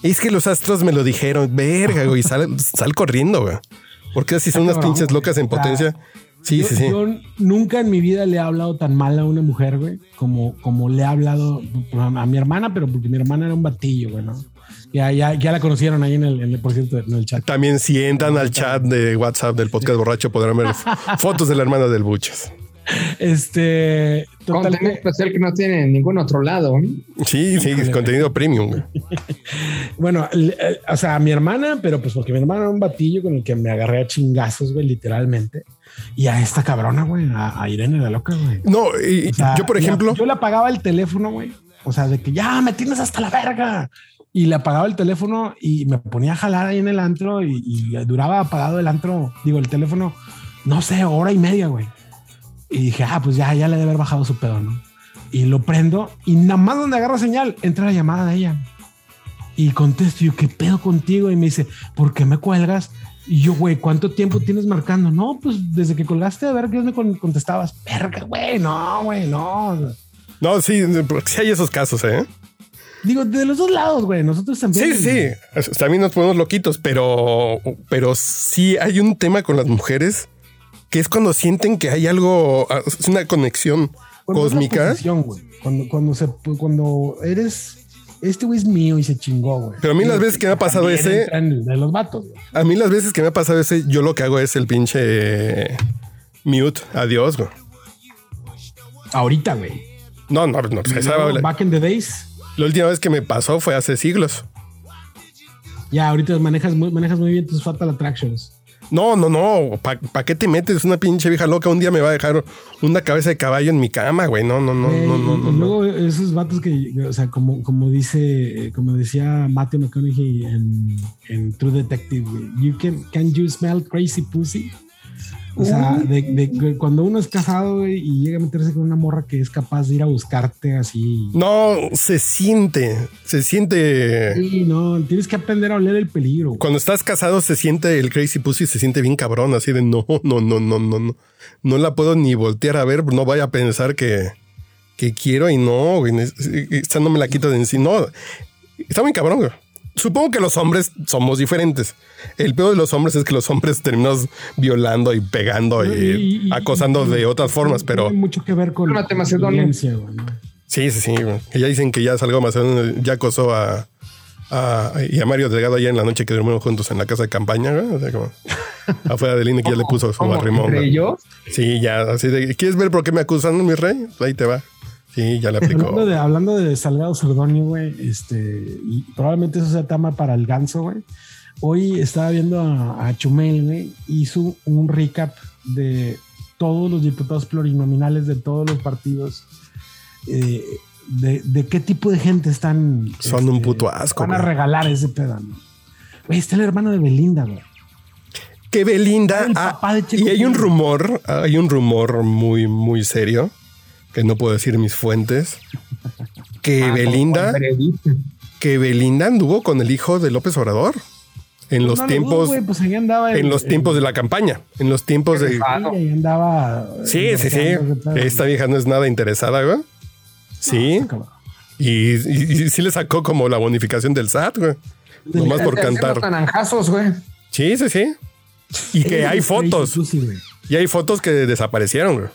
Es que los astros me lo dijeron, verga, güey, sal, sal corriendo, güey. Porque así son unas pinches locas en potencia. Sí, yo, sí, sí. yo nunca en mi vida le he hablado tan mal a una mujer, güey, como, como le he hablado a, mi hermana, pero porque mi hermana era un batillo, güey, ¿no? Ya, ya, ya la conocieron ahí en el, en el- por cierto, en el chat. También si entran al chat de WhatsApp del podcast borracho podrán ver fotos de la hermana del Buches. Este, total, Contenido especial que no tiene en ningún otro lado. Sí, sí, contenido premium. bueno, o sea, a mi hermana, pero pues porque mi hermana era un batillo con el que me agarré a chingazos, güey, literalmente. Y a esta cabrona, güey, a, a Irene la loca, güey. No, y- O sea, yo, por ejemplo, yo le apagaba el teléfono, güey. O sea, de que ya me tienes hasta la verga. Y le apagaba el teléfono y me ponía a jalar ahí en el antro y, y duraba apagado el antro, digo, el teléfono, no sé, hora y media, güey. Y dije, ah, pues ya, ya le debe haber bajado su pedo, ¿no? y lo prendo y nada más donde agarra señal, entra la llamada de ella. Y contesto, yo, ¿qué pedo contigo? Y me dice, ¿por qué me cuelgas? Y yo, güey, ¿cuánto tiempo tienes marcando? No, pues desde que colgaste, a ver qué me con- contestabas. Verga, güey, no, güey, no. No, sí, sí hay esos casos, ¿eh? Digo, de los dos lados, güey, nosotros también. Sí, sí. También nos ponemos loquitos, pero, pero sí hay un tema con las mujeres que es cuando sienten que hay algo, es una conexión Cuando cósmica. posesión, güey. Cuando, cuando, se, cuando eres, este güey es mío y se chingó, güey. Pero a mí las veces que me ha pasado ese, entra en el de los vatos, güey. a mí las veces que me ha pasado ese, yo lo que hago es el pinche mute, adiós, güey. Ahorita, güey. No, no, no, pues esa- la, Back in the days. la última vez que me pasó fue hace siglos. Ya, ahorita manejas muy, manejas muy bien tus Fatal Attractions. No, no, no. ¿Para qué te metes? Una pinche vieja loca un día me va a dejar una cabeza de caballo en mi cama, güey. No, no, no, no, no, y luego esos vatos que, o sea, como, como dice, como decía Matthew McConaughey en, en True Detective, güey, you can, can you smell crazy pussy? O sea, de, de cuando uno es casado y llega a meterse con una morra que es capaz de ir a buscarte así. No, se siente, se siente. Sí, no, tienes que aprender a oler el peligro. Cuando estás casado se siente el crazy pussy, se siente bien cabrón, así de no, no, no, no, no, no. No la puedo ni voltear a ver, no vaya a pensar que, que quiero y no, güey. Esta no me la quito de encima. No, está muy cabrón, güey. Supongo que los hombres somos diferentes. El peor de los hombres es que los hombres terminamos violando y pegando y, Y- y- acosando y- de otras formas, pero Tiene mucho que ver con Macedonio. violencia, güey, ¿no? sí, sí, sí. güey. Que ya dicen que ya salgo más, ya acosó a, a- y a Mario Delgado allá en la noche que durmieron juntos en la casa de campaña. O sea, como afuera del INE que ya le puso su ¿Cómo? arrimón. ¿Entre ellos? Sí, ya, así de, ¿quieres ver por qué me acusan, mi rey? Ahí te va. Sí, ya le aplicó. Hablando de, hablando de Salgado Sordonio, güey, este, y probablemente eso sea tema para el ganso, güey. Hoy estaba viendo a, a Chumel, güey, hizo un recap de todos los diputados plurinominales de todos los partidos, eh, de, de qué tipo de gente están. este, Son un puto asco, Van a güey. regalar ese pedo, ¿no? Güey, está el hermano de Belinda, güey. que Belinda El ah, y hay un rumor, hay un rumor muy muy serio que no puedo decir mis fuentes que Ah, Belinda que Belinda anduvo con el hijo de López Obrador en los No lo tiempos dudo, pues ahí andaba en los tiempos de la campaña, en los tiempos de. Ahí andaba. Sí, sí, sí. Esta vieja no es nada interesada, güey. Sí. Y, y- y sí le sacó como la bonificación del SAT, güey. Nomás por cantar. naranjazos, güey. Sí, sí, sí. Y que hay fotos. Y hay fotos que desaparecieron, güey.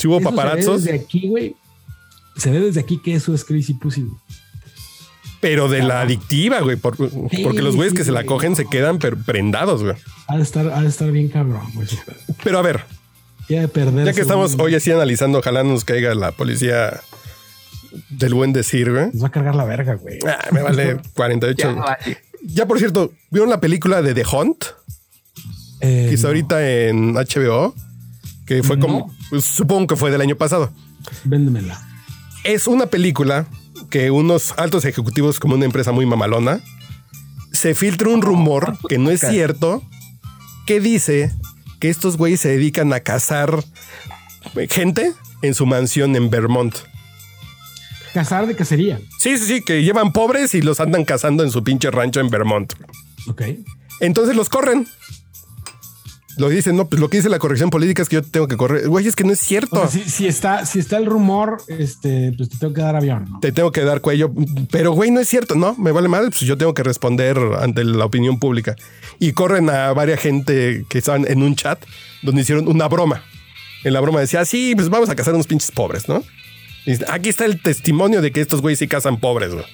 Sí hubo Eso Se ve desde aquí, güey. Se ve desde aquí que eso es Crazy Pussy. güey. pero de la adictiva, güey. por- porque los güeyes sí, que se la cogen se quedan prendados, güey. Ha de estar, ha de estar bien cabrón, güey. Pero a ver, Ya de perder. ya que estamos hoy así analizando, ojalá nos caiga la policía del buen decir, güey. Nos va a cargar la verga, güey. Ah, me vale 48. Ya, vale. Ya, por cierto, ¿vieron la película de The Hunt? Eh, no, ahorita en HBO, que fue como, pues, supongo que fue del año pasado. Véndemela. Es una película que unos altos ejecutivos como una empresa muy mamalona, se filtra un rumor que no es cierto, que dice que estos güeyes se dedican a cazar gente en su mansión en Vermont. Cazar de cacería. Sí, sí, sí, que llevan pobres y los andan cazando en su pinche rancho en Vermont. Ok. Entonces los corren. Lo dicen, no, pues lo que dice la corrección política es que yo tengo que correr. Güey, es que no es cierto. O sea, si, si está, si está el rumor, este, pues te tengo que dar avión, ¿no? Te tengo que dar cuello. Pero, güey, no es cierto. No, me vale mal. Pues yo tengo que responder ante la opinión pública. Y corren a varias gente que estaban en un chat donde hicieron una broma. En la broma decía, sí, pues vamos a cazar unos pinches pobres, ¿no? Y aquí está el testimonio de que estos güeyes sí cazan pobres, güey.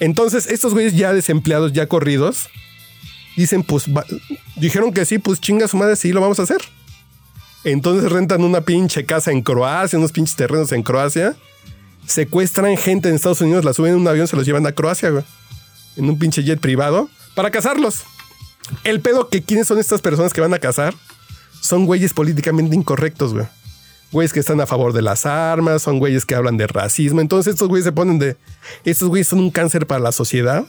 Entonces, estos güeyes ya desempleados, ya corridos, dicen, pues, va- dijeron que sí, pues chinga su madre, sí lo vamos a hacer. Entonces rentan una pinche casa en Croacia, unos pinches terrenos en Croacia, secuestran gente en Estados Unidos, la suben en un avión, se los llevan a Croacia, güey, en un pinche jet privado, para cazarlos. El pedo que quiénes son estas personas que van a cazar son güeyes políticamente incorrectos, güey. Güeyes que están a favor de las armas, son güeyes que hablan de racismo. Entonces estos güeyes se ponen de... Estos güeyes son un cáncer para la sociedad.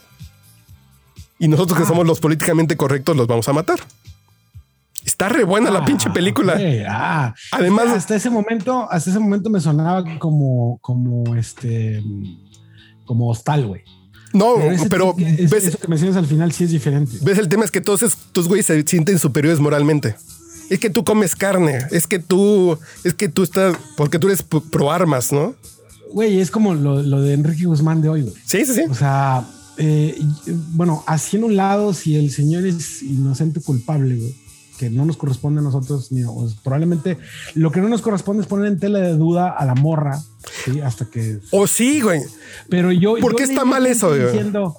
Y nosotros que somos los políticamente correctos los vamos a matar. Es- Está re buena la Ah, pinche película. ah. Además- hasta ese momento, hasta ese momento me sonaba como, como este, como hostal, güey. No, pero es- ves, eso que mencionas al final sí es diferente. ves el tema es que todos estos güeyes se sienten superiores moralmente. Es que tú comes carne, es que tú, es que tú estás, porque tú eres pro pro armas, ¿no? Güey, es como lo, lo de Enrique Guzmán de hoy, güey. Sí, sí, sí. O sea, eh, y- bueno, así en un lado, si el señor es inocente o culpable, güey, que no nos corresponde a nosotros, ni, o probablemente lo que no nos corresponde es poner en tela de duda a la morra, ¿sí? hasta que. O sí, güey. Pero yo. ¿Por yo qué está leí mal gente eso, güey? Diciendo,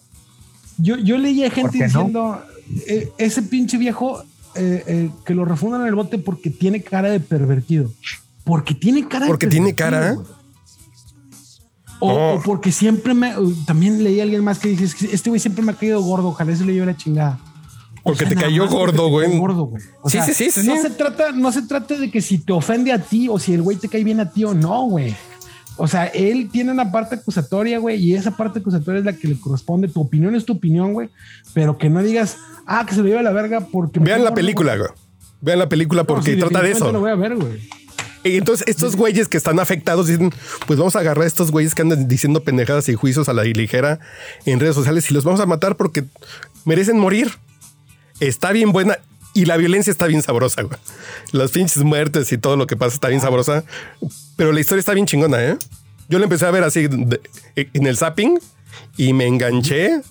yo, yo leía gente qué no? diciendo, eh, ese pinche viejo eh, eh, que lo refundan en el bote porque tiene cara de pervertido. Porque tiene cara de Porque tiene pervertido, cara. güey. O, Oh. o porque siempre me. También leí a alguien más que dice: "Es que Este güey siempre me ha caído gordo. Ojalá se le lleve la chingada. Porque te cayó más porque gordo, te güey. cayó gordo, güey. O Sí, sea, sí, sí, sí, No sí. se trata, no se trata de que si te ofende a ti o si el güey te cae bien a ti o no, güey. O sea, él tiene una parte acusatoria, güey, y esa parte acusatoria es la que le corresponde. Tu opinión es tu opinión, güey, pero que no digas, ah, que se lo lleve a la verga porque. Vean la gordo, película, güey. Vean la película No, porque sí, trata de eso. Lo voy a ver, güey. Y entonces estos güeyes que están afectados dicen, pues vamos a agarrar a estos güeyes que andan diciendo pendejadas y juicios a la ligera en redes sociales y los vamos a matar porque merecen morir. Está bien buena y la violencia está bien sabrosa, güey. Las pinches muertes y todo lo que pasa está bien sabrosa, pero la historia está bien chingona, ¿eh? Yo la empecé a ver así de- en el zapping y me enganché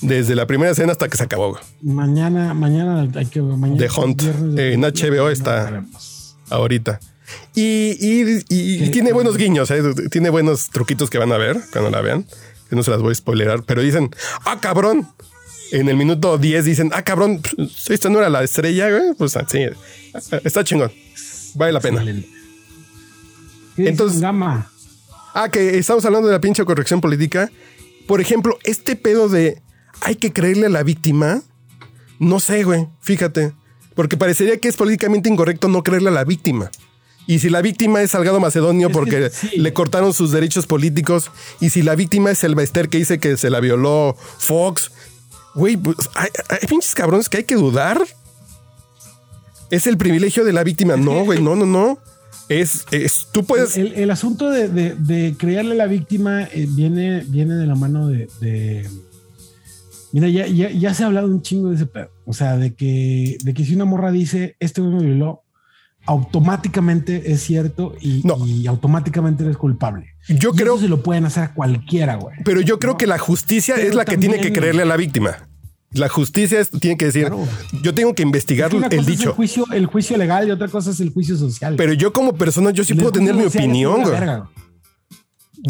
desde la primera escena hasta que se acabó. güey. Mañana, mañana hay que. Mañana The Hunt, viernes en HBO está. Ahorita. Y, y- y- y tiene buenos guiños, ¿eh? tiene buenos truquitos que van a ver cuando la vean. Que no se las voy a spoilerar, pero dicen, ah, cabrón. En el minuto 10 dicen, ah, cabrón, pues, esta no era la estrella, güey. Pues sí, está chingón. Vale la pena. Excelente. ¿Qué Entonces- Entonces, Gama. Ah, que estamos hablando de la pinche corrección política. Por ejemplo, este pedo de hay que creerle a la víctima. No sé, güey. Fíjate. Porque parecería que es políticamente incorrecto no creerle a la víctima. Y si la víctima es Salgado Macedonio Es porque sí. le cortaron sus derechos políticos, y si la víctima es el Bester que dice que se la violó Fox, güey, pues hay, hay pinches cabrones que hay que dudar. Es el privilegio de la víctima. No, güey, no, no, no. Es, es, tú puedes. El, el asunto de, de- de creerle a la víctima eh, viene, viene de la mano de. de- Mira, ya, ya, ya se ha hablado un chingo de ese pedo. O sea, de que, de que si una morra dice este güey me violó, automáticamente es cierto y, No. y automáticamente eres culpable. Yo Y creo se lo pueden hacer a cualquiera, güey. Pero yo creo que la justicia Pero es la que tiene que creerle a la víctima. La justicia es- tiene que decir, Claro. yo tengo que investigar Una el cosa es dicho. el juicio, el juicio legal y otra cosa es el juicio social. Pero yo como persona, yo sí El puedo tener mi opinión, güey.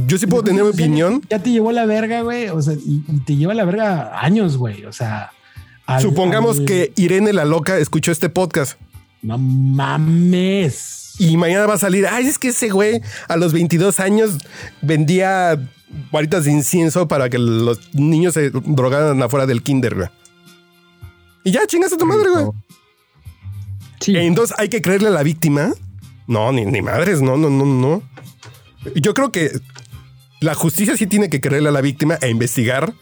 Yo sí puedo tener mi opinión. Ya te llevó la verga, güey. O sea, y, y te lleva la verga años, güey. O sea, al- Supongamos al- que Irene la loca escuchó este podcast No mames. y mañana va a salir, ay, es que ese güey a los 22 años vendía varitas de incienso para que los niños se drogaran afuera del kinder, güey. Y ya chingas a tu madre, güey. Sí. Entonces hay que creerle a la víctima. No, ni, ni madres, no, no, no, no. Yo creo que la justicia sí tiene que creerle a la víctima e investigar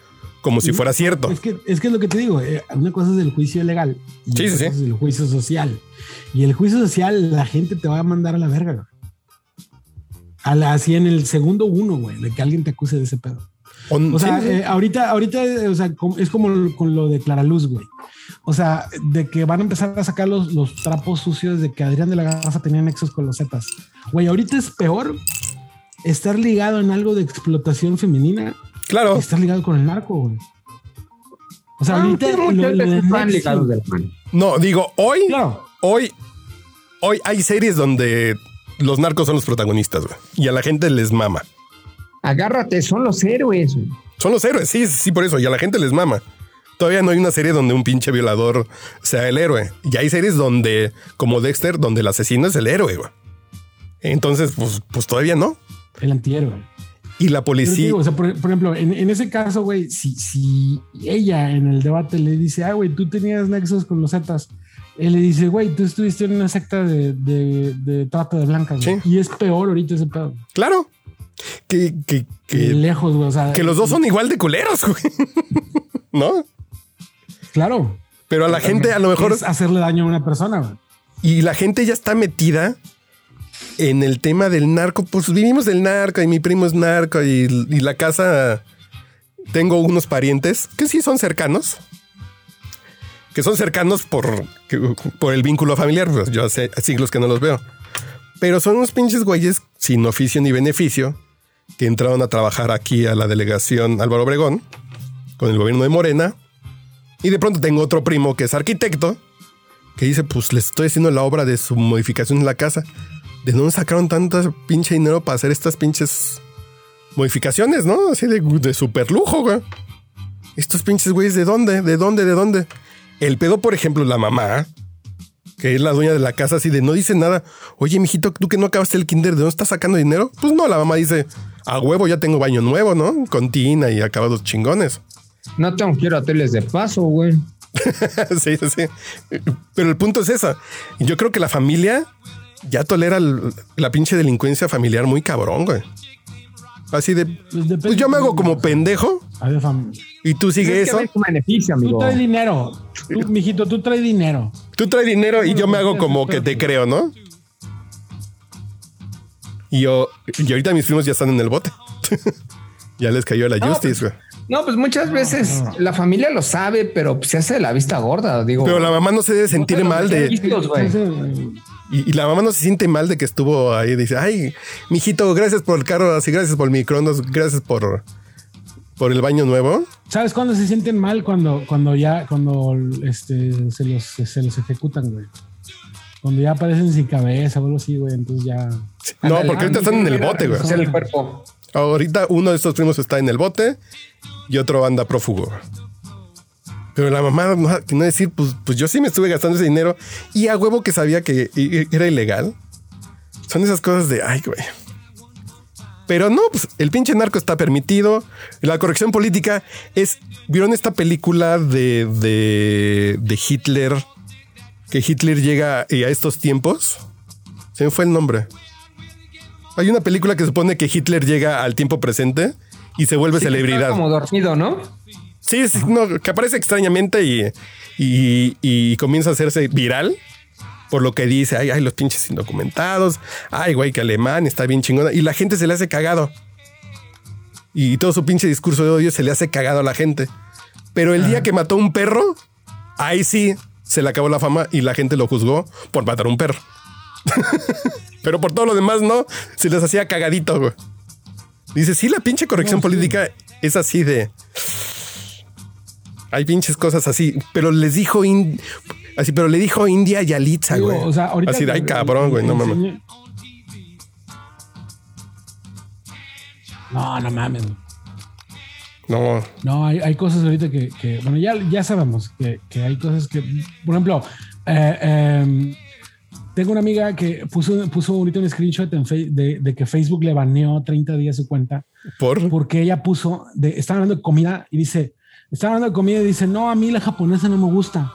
como si fuera cierto. Es que, es que es lo que te digo. eh, una cosa es el juicio legal. Y Sí, otra sí, sí. cosa es el juicio social. Y el juicio social, la gente te va a mandar a la verga, güey. A la, así en el segundo uno, güey, de que alguien te acuse de ese pedo. O, O sea, sí, sí. eh, ahorita, ahorita, o sea, es como con lo de Clara Luz, güey. O sea, de que van a empezar a sacar los, los trapos sucios de que Adrián de la Garza tenía nexos con los Zetas. Güey, ahorita es peor estar ligado en algo de explotación femenina claro. que estar ligado con el narco, güey. O sea, Ah, ahorita lo, lo nexo- ligados de la mano. No, digo, hoy, Claro. Hoy, hoy hay series donde los narcos son los protagonistas, güey. Y a la gente les mama. Agárrate, son los héroes. güey. Son los héroes, sí, sí, por eso. Y a la gente les mama. Todavía no hay una serie donde un pinche violador sea el héroe. Y hay series donde, como Dexter, donde el asesino es el héroe, güey. Entonces, pues, pues todavía no. El antihéroe. Y la policía. digo, o sea, por, por ejemplo, en, en ese caso, güey, si, si ella en el debate le dice, ah, güey, tú tenías nexos con los Zetas, él le dice, güey, tú estuviste en una secta de, de, de trata de blancas, güey. Sí. Y es peor ahorita ese pedo. Claro. Que, que, que, Lejos, güey. O sea, que los dos son igual de culeros, güey. ¿No? Claro. Pero a la gente a lo mejor. Es hacerle daño a una persona, güey. Y la gente ya está metida en el tema del narco. Pues vivimos del narco y mi primo es narco y, y la casa. Tengo unos parientes que sí son cercanos. Que son cercanos por, por el vínculo familiar. Pues yo hace siglos que no los veo. Pero son unos pinches güeyes sin oficio ni beneficio que entraron a trabajar aquí a la delegación Álvaro Obregón con el gobierno de Morena. Y de pronto tengo otro primo que es arquitecto que dice, pues les estoy haciendo la obra de su modificación en la casa. ¿De dónde sacaron tanto pinche dinero para hacer estas pinches modificaciones, no? Así de, de super lujo, güey. Estos pinches güeyes, ¿de dónde? ¿De dónde? ¿De dónde? El pedo, por ejemplo, la mamá, que es la dueña de la casa, así de no dice nada. Oye, mijito, tú que no acabaste el kinder, ¿de dónde estás sacando dinero? Pues no, la mamá dice, a huevo ya tengo baño nuevo, ¿no? Con tina y acabados chingones. No tengo que ir a hoteles de paso, güey. sí, sí, sí. Pero el punto es esa. Yo creo que la familia ya tolera el- la pinche delincuencia familiar muy cabrón, güey. Así de, depende pues yo me hago como pendejo Y tú sigues que eso. ver tu beneficio, Tú amigo. traes dinero. Tú, mijito, tú traes dinero. Tú traes dinero y yo me hago como que te creo, ¿no? Y yo, y ahorita mis primos ya están en el bote. ya les cayó la No, justice, güey. No, pues muchas veces la familia lo sabe, pero pues, se hace de la vista gorda, digo. Pero la mamá no se debe sentir mal de. Listos, güey. Y, y la mamá no se siente mal de que estuvo ahí. Dice, ay, mijito, gracias por el carro, así, gracias por el microondas, gracias por, por el baño nuevo. ¿Sabes cuándo se sienten mal? Cuando, cuando ya, cuando este, se, los, se los ejecutan, güey. Cuando ya aparecen sin cabeza o algo así, güey. Entonces ya. No, porque ahorita están en el bote, güey. Hacer el cuerpo. Ahorita uno de estos primos está en el bote y otro anda prófugo. Pero la mamá no, que no decir, pues, pues yo sí me estuve gastando ese dinero y a huevo que sabía que era ilegal. Son esas cosas de, ay, güey. Pero no, pues el pinche narco está permitido. La corrección política es. ¿Vieron esta película de, de, de Hitler? Que Hitler llega eh, a estos tiempos. Se me fue el nombre. Hay una película que supone que Hitler llega al tiempo presente y se vuelve Sí, celebridad. está Como dormido, ¿no? Sí, sí, no, que aparece extrañamente y, y, y comienza a hacerse viral por lo que dice, ay, ay, los pinches indocumentados, ay, güey, que alemán está bien chingona. Y la gente se le hace cagado. Y todo su pinche discurso de odio se le hace cagado a la gente. Pero el día que mató un perro, ahí sí se le acabó la fama y la gente lo juzgó por matar un perro. Pero por todo lo demás, no, se les hacía cagadito, güey. Dice, sí, la pinche corrección política es así de... Hay pinches cosas así, pero les dijo in- así, pero le dijo India Yalitza, Digo, güey. o sea, ahorita así de cabrón, güey, no mames. No, no mames. No, No, hay, hay cosas ahorita que, que, bueno, ya, ya sabemos que, que hay cosas que, por ejemplo, eh, em, tengo una amiga que puso, puso ahorita un screenshot en Fe- de, de que Facebook le baneó 30 días su cuenta por porque ella puso, de, estaba hablando de comida y dice, estaba hablando de comida y dice, no, a mí la japonesa no me gusta.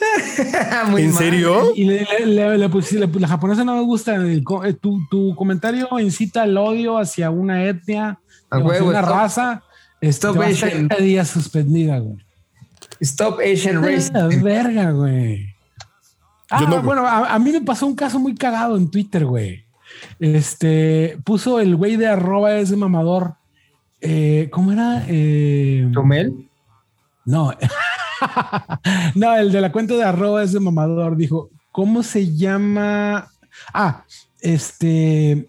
Muy ¿En mal. serio? Y le, le- le- le puse- le- la japonesa no me gusta. el eh, tu, tu comentario incita al odio hacia una etnia, A huevo, una stop. raza. Stop va a Asian. 30 días suspendida, güey. Stop Asian Race. La verga, güey. Ah, no- bueno, a, a mí me pasó un caso muy cagado en Twitter, güey. Este puso el güey de arroba ese mamador. Eh, ¿Cómo era? Eh, ¿Chumel? no, no, el de la cuenta de arroba ese mamador dijo: ¿Cómo se llama? Ah, este.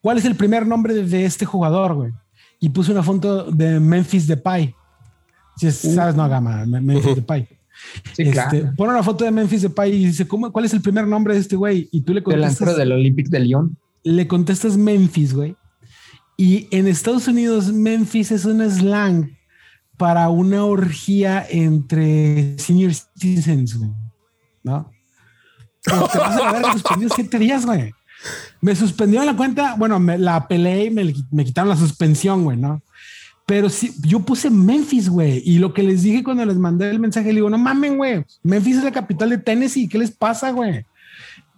¿Cuál es el primer nombre de, de este jugador, güey? Y puso una foto de Memphis Depay. Si es- sabes, no, Gama, Me- Memphis Depay. Sí, Este, claro. Pone una foto de Memphis Depay y dice, ¿cómo, ¿cuál es el primer nombre de este güey? Y tú le Delantero contestas, del Olympique de Lyon. le contestas Memphis, güey. Y en Estados Unidos, Memphis es un slang para una orgía entre senior citizens, güey. ¿No? Pero te vas a verga suspendido siete días, güey. Me suspendió la cuenta, bueno, me la peleé y me, me quitaron la suspensión, güey, ¿no? Pero sí, yo puse Memphis, güey. Y lo que les dije cuando les mandé el mensaje, le digo, no mamen, güey. Memphis es la capital de Tennessee. ¿Qué les pasa, güey?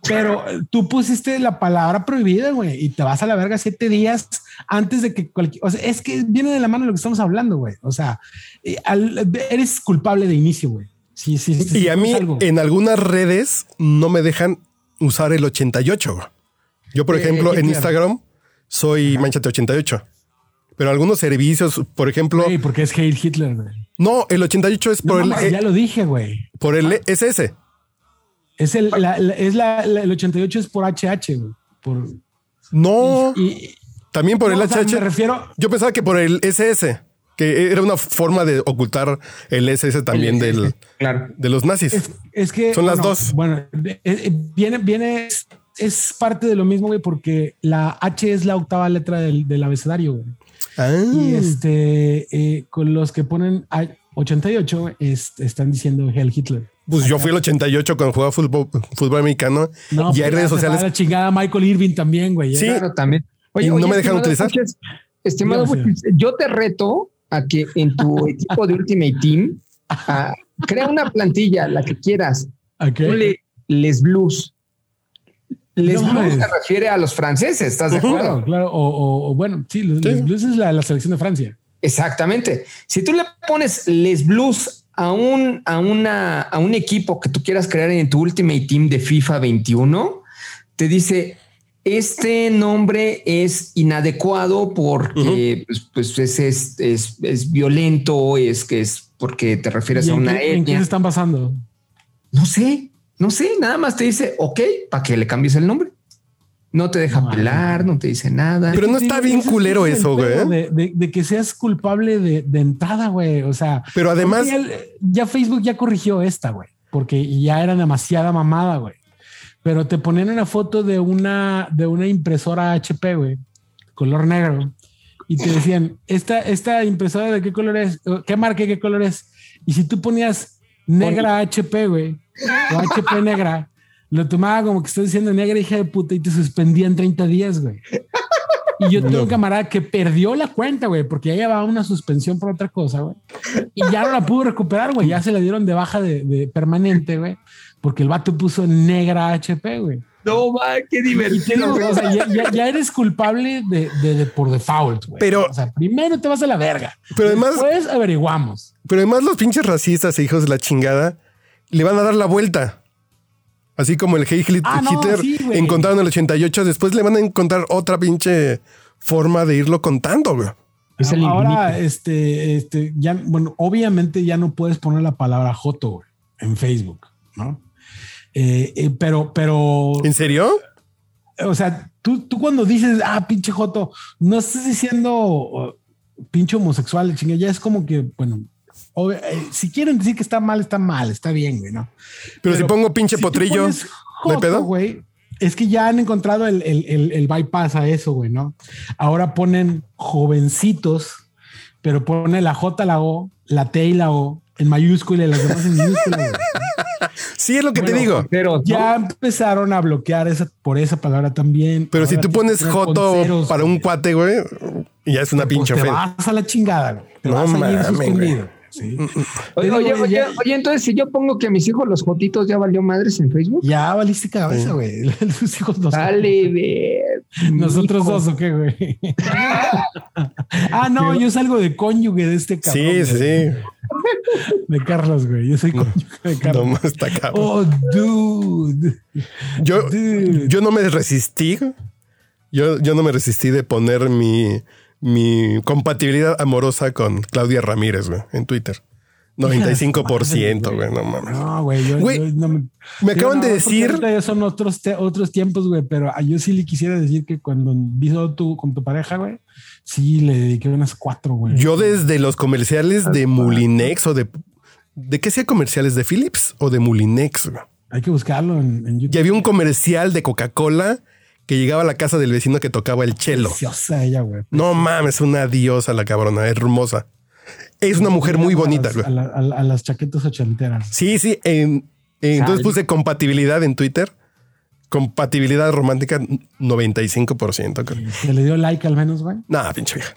Pero eh, tú pusiste la palabra prohibida, güey, y te vas a la verga siete días antes de que cualquier. O sea, es que viene de la mano lo que estamos hablando, güey. O sea, eh, al- eres culpable de inicio, güey. Sí, sí, sí. Y a mí algo. en algunas redes no me dejan usar el 88. güey. Yo, por Eh, ejemplo, en Hitler. Instagram soy Manchate 88. Pero algunos servicios, por ejemplo, porque es Heil Hitler, güey. no, el 88 es No por mames, el ya lo dije, güey. por el SS. Es el, la- la- es la, la- el 88 es por HH, güey. Por, No, y, también por no, el o sea, HH. me refiero, Yo pensaba que por el SS, que era una forma de ocultar el SS también del, Claro. de los nazis. es, es que Son las bueno, dos. Bueno, eh, eh, viene, viene, es, es parte de lo mismo, güey, porque la H es la octava letra del, del abecedario, güey. Ah. Y este, eh, con los que ponen 88, güey, es- están diciendo Hell Hitler. Pues yo fui el 88 cuando jugaba fútbol, fútbol americano No, y hay pues, redes se va sociales. La chingada Michael Irving también, güey. Sí. Claro, también. ¿Y no me dejan utilizar? Buches, estimado Buches, yo te reto a que en tu equipo de Ultimate Team crea una plantilla, la que quieras. Ok. Ponle Les Blues. Les No Blues se refiere a los franceses, ¿estás de acuerdo? Claro, claro. O, o- o bueno, sí, los Blues es la, la selección de Francia. Exactamente. Si tú le pones Les Blues a un, a una, a un equipo que tú quieras crear en tu Ultimate Team de FIFA 21, te dice este nombre es inadecuado porque pues, pues, es, es, es- es violento, es que es porque te refieres ¿Y a una qué, en qué se están basando? No sé, no sé, nada más te dice ok para que le cambies el nombre. No te deja No, pelar, no te dice nada. Pero no está bien culero es eso, güey. De, de- de que seas culpable de, de entrada, güey. O sea, Pero además, ya, ya Facebook ya corrigió esta, güey, porque ya era demasiada mamada, güey. Pero te ponían una foto de una, de una impresora HP, güey, color negro, y te decían, esta, esta impresora de qué color es, qué marca, y qué color es. Y si tú ponías negra HP, güey, o HP negra, lo tomaba como que estás diciendo negra hija de puta y te suspendían 30 días, güey. Y yo tengo No. un camarada que perdió la cuenta, güey, porque ya llevaba una suspensión por otra cosa, güey. Y ya no la pudo recuperar, güey. Ya se la dieron de baja de, de permanente, güey. Porque el vato puso negra HP, güey. No, va, qué divertido. digo, o sea, ya, ya- ya eres culpable de, de- de por default, güey. Pero- o sea, primero te vas a la verga. pero además, Después averiguamos. pero además los pinches racistas e hijos de la chingada le van a dar la vuelta. Así como el Heil Hitler Ah, no, Hitler sí, encontraron el 88, después le van a encontrar otra pinche forma de irlo contando, güey. Es el Ahora, este, este, ya, bueno, obviamente ya no puedes poner la palabra Joto en Facebook, ¿no? Eh, eh, pero, pero, ¿En serio? o sea, tú, tú cuando dices, ah, pinche Joto, no estás diciendo oh, pinche homosexual, chinga, ya es como que, bueno, ob- eh, si quieren decir que está mal, está mal, está bien, güey, ¿no? Pero, si pongo pinche si potrillo, pones ¿no hay Joto, pedo? güey, es que ya han encontrado el, el, el, el bypass a eso, güey, ¿no? Ahora ponen jovencitos, pero pone la J, la O, la T y la O en mayúscula y las demás en minúscula. güey. Sí, es lo que te digo. Pero Ya empezaron a bloquear esa, por esa palabra también. Pero si tú pones ceros, para güey. un cuate, güey, ya es una Pues pinche te ofensa. vas a la chingada, güey. Te No vas a ir mames, suspendido. Sí. Oye, Digo, oye, güey, oye, ya- oye, entonces si yo pongo que a mis hijos los jotitos ya valió madres en Facebook. Ya valiste cabeza, güey. Tus hijos nos Dale, ver. Nosotros Hijo. dos, ¿o qué, güey? ah, no, yo salgo de cónyuge de este cabrón. Sí, sí, güey. sí. De Carlos, güey. Yo soy cónyuge de No Carlos. más está cabrón. Oh, dude. Yo, dude. yo no me resistí. Yo, yo no me resistí de poner mi, mi compatibilidad amorosa con Claudia Ramírez, güey, en Twitter. 95%, güey, no mames. No, güey. Yo, Güey, yo no me, Me acaban no, de decir, son otros, te- otros tiempos, güey. Pero a- yo sí le quisiera decir que cuando vino tú con tu pareja, güey, sí le dediqué unas cuatro, güey. yo desde los comerciales de Mulinex o de... ¿De qué sea comerciales? ¿De Philips o de Mulinex? güey? Hay que buscarlo en, en YouTube. Y había un comercial de Coca-Cola que llegaba a la casa del vecino que tocaba el chelo. Preciosa ella, güey. No mames, una diosa la cabrona, hermosa. Es una mujer muy bonita, güey. A, la- a la- a las chaquetas ochenteras. Sí, sí. en- en- entonces puse compatibilidad en Twitter. Compatibilidad romántica 95%. creo. Se le dio like al menos, güey. Nada, pinche vieja.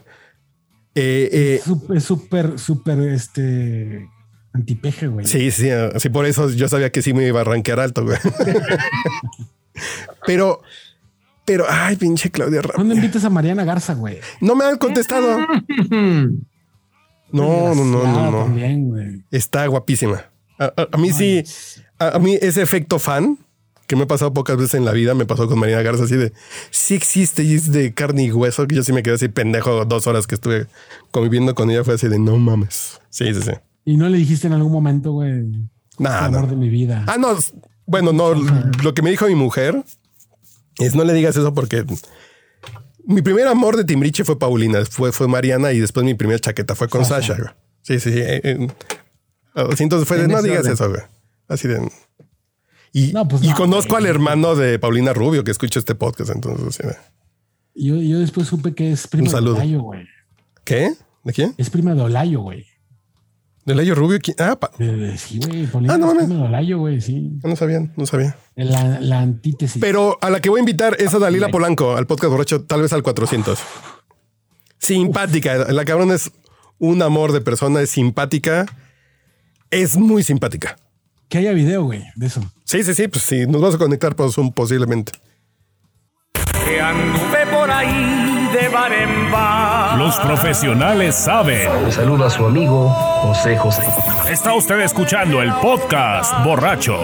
Eh, eh, Es súper, súper, este, antipeje, güey. sí, sí, así por eso yo sabía que sí me iba a rankear alto, güey. pero, pero, ay, pinche Claudia ¿Cuándo Ramírez. invitas a Mariana Garza, güey? No me han contestado. No, no, no, no, Desgraciada no. También, güey. Está guapísima. A, a- a mí sí, a, a mí ese efecto fan que me ha pasado pocas veces en la vida, me pasó con Marina Garza así de, sí existe y es de carne y hueso, que yo sí me quedé así pendejo dos horas que estuve conviviendo con ella, fue así de, no mames. Sí, sí, sí. Y no le dijiste en algún momento, güey, Nada. amor de mi vida. Ah, no. Bueno, no. Lo que me dijo mi mujer es no le digas eso porque mi primer amor de Timbriche fue Paulina, fue, fue Mariana y después mi primera chaqueta fue con Sasha. güey. Sí, sí, sí. eh, eh, así entonces fue de no digas orden. eso, güey. Así de. Y, No, pues y no, conozco güey. al hermano de Paulina Rubio que escucha este podcast, entonces de, Yo, yo después supe que es prima de Olayo, güey. ¿Qué? ¿De quién? Es prima de Olayo, güey. ¿De Layo Rubio? ¿Quién? Ah, pa- Sí, güey. Ah, no es mames. prima de Olayo, güey, sí. no sabía, no sabía. La, la antítesis. Pero a la que voy a invitar es a Dalila Polanco al podcast borracho, tal vez al 400. Simpática. La cabrona es un amor de persona, es simpática. Es muy simpática. que haya video, güey, de eso. Sí, sí, sí. Pues sí, nos vamos a conectar por Zoom posiblemente. que anduve por ahí de bar en bar. Los profesionales saben. Le saluda a su amigo José José. Está usted escuchando el podcast borracho.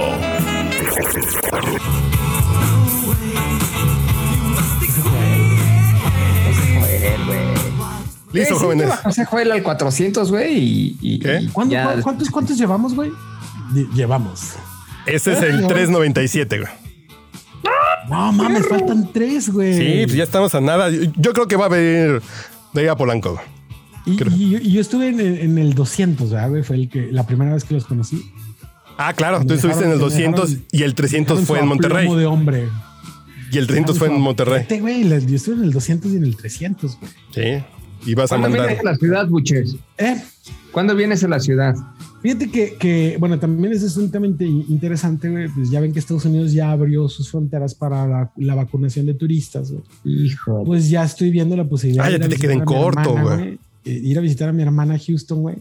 Listo, Eh, sí, jóvenes. José Joel al 400, güey. Y, y- ¿Qué? y ¿Cuánto- ya- cu- ¿Cuántos, cuántos llevamos, güey? Lle- Llevamos. Ese es el 397, güey. No mames, faltan tres, güey. Sí, pues ya estamos a nada. Yo, creo que va a venir Dalila Polanco. güey. Y, yo, y yo estuve en el, en el 200, ¿verdad, güey? Fue el que, la primera vez que los conocí. Ah, claro. Tú Me estuviste en el dejaron- me 200 dejaron- y el 300 Dejaron fue en Monterrey. de hombre. Y el 300 fue en Monterrey. Fíjate, güey, yo estuve en el 200 y en el 300, güey. Sí. Y vas a ¿Cuándo mandar. vienes a la ciudad, Buches? Eh, ¿Cuándo vienes a la ciudad? Fíjate que, que, bueno, también es sumamente interesante, güey. Pues ya ven que Estados Unidos ya abrió sus fronteras para la, la vacunación de turistas, güey. Hijo. Pues ya estoy viendo la posibilidad Ah, ya ir a te queda en visitar a mi corto, hermana, güey. eh, Ir a visitar a mi hermana a Houston, güey.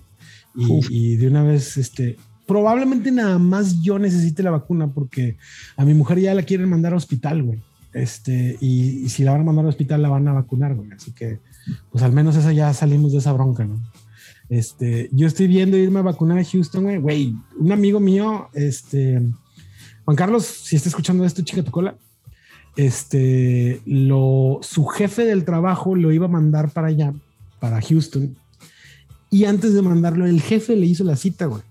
Y, y de una vez, este, probablemente nada más yo necesite la vacuna porque a mi mujer ya la quieren mandar al hospital, güey. Este, y, y si la van a mandar al hospital, la van a vacunar, güey. Así que, pues al menos esa ya salimos de esa bronca, ¿no? Este, yo estoy viendo irme a vacunar a Houston, güey. Güey, un amigo mío, este, Juan Carlos, si está escuchando esto, chica tu cola, este, lo, su jefe del trabajo lo iba a mandar para allá, para Houston. Y antes de mandarlo, el jefe le hizo la cita, güey.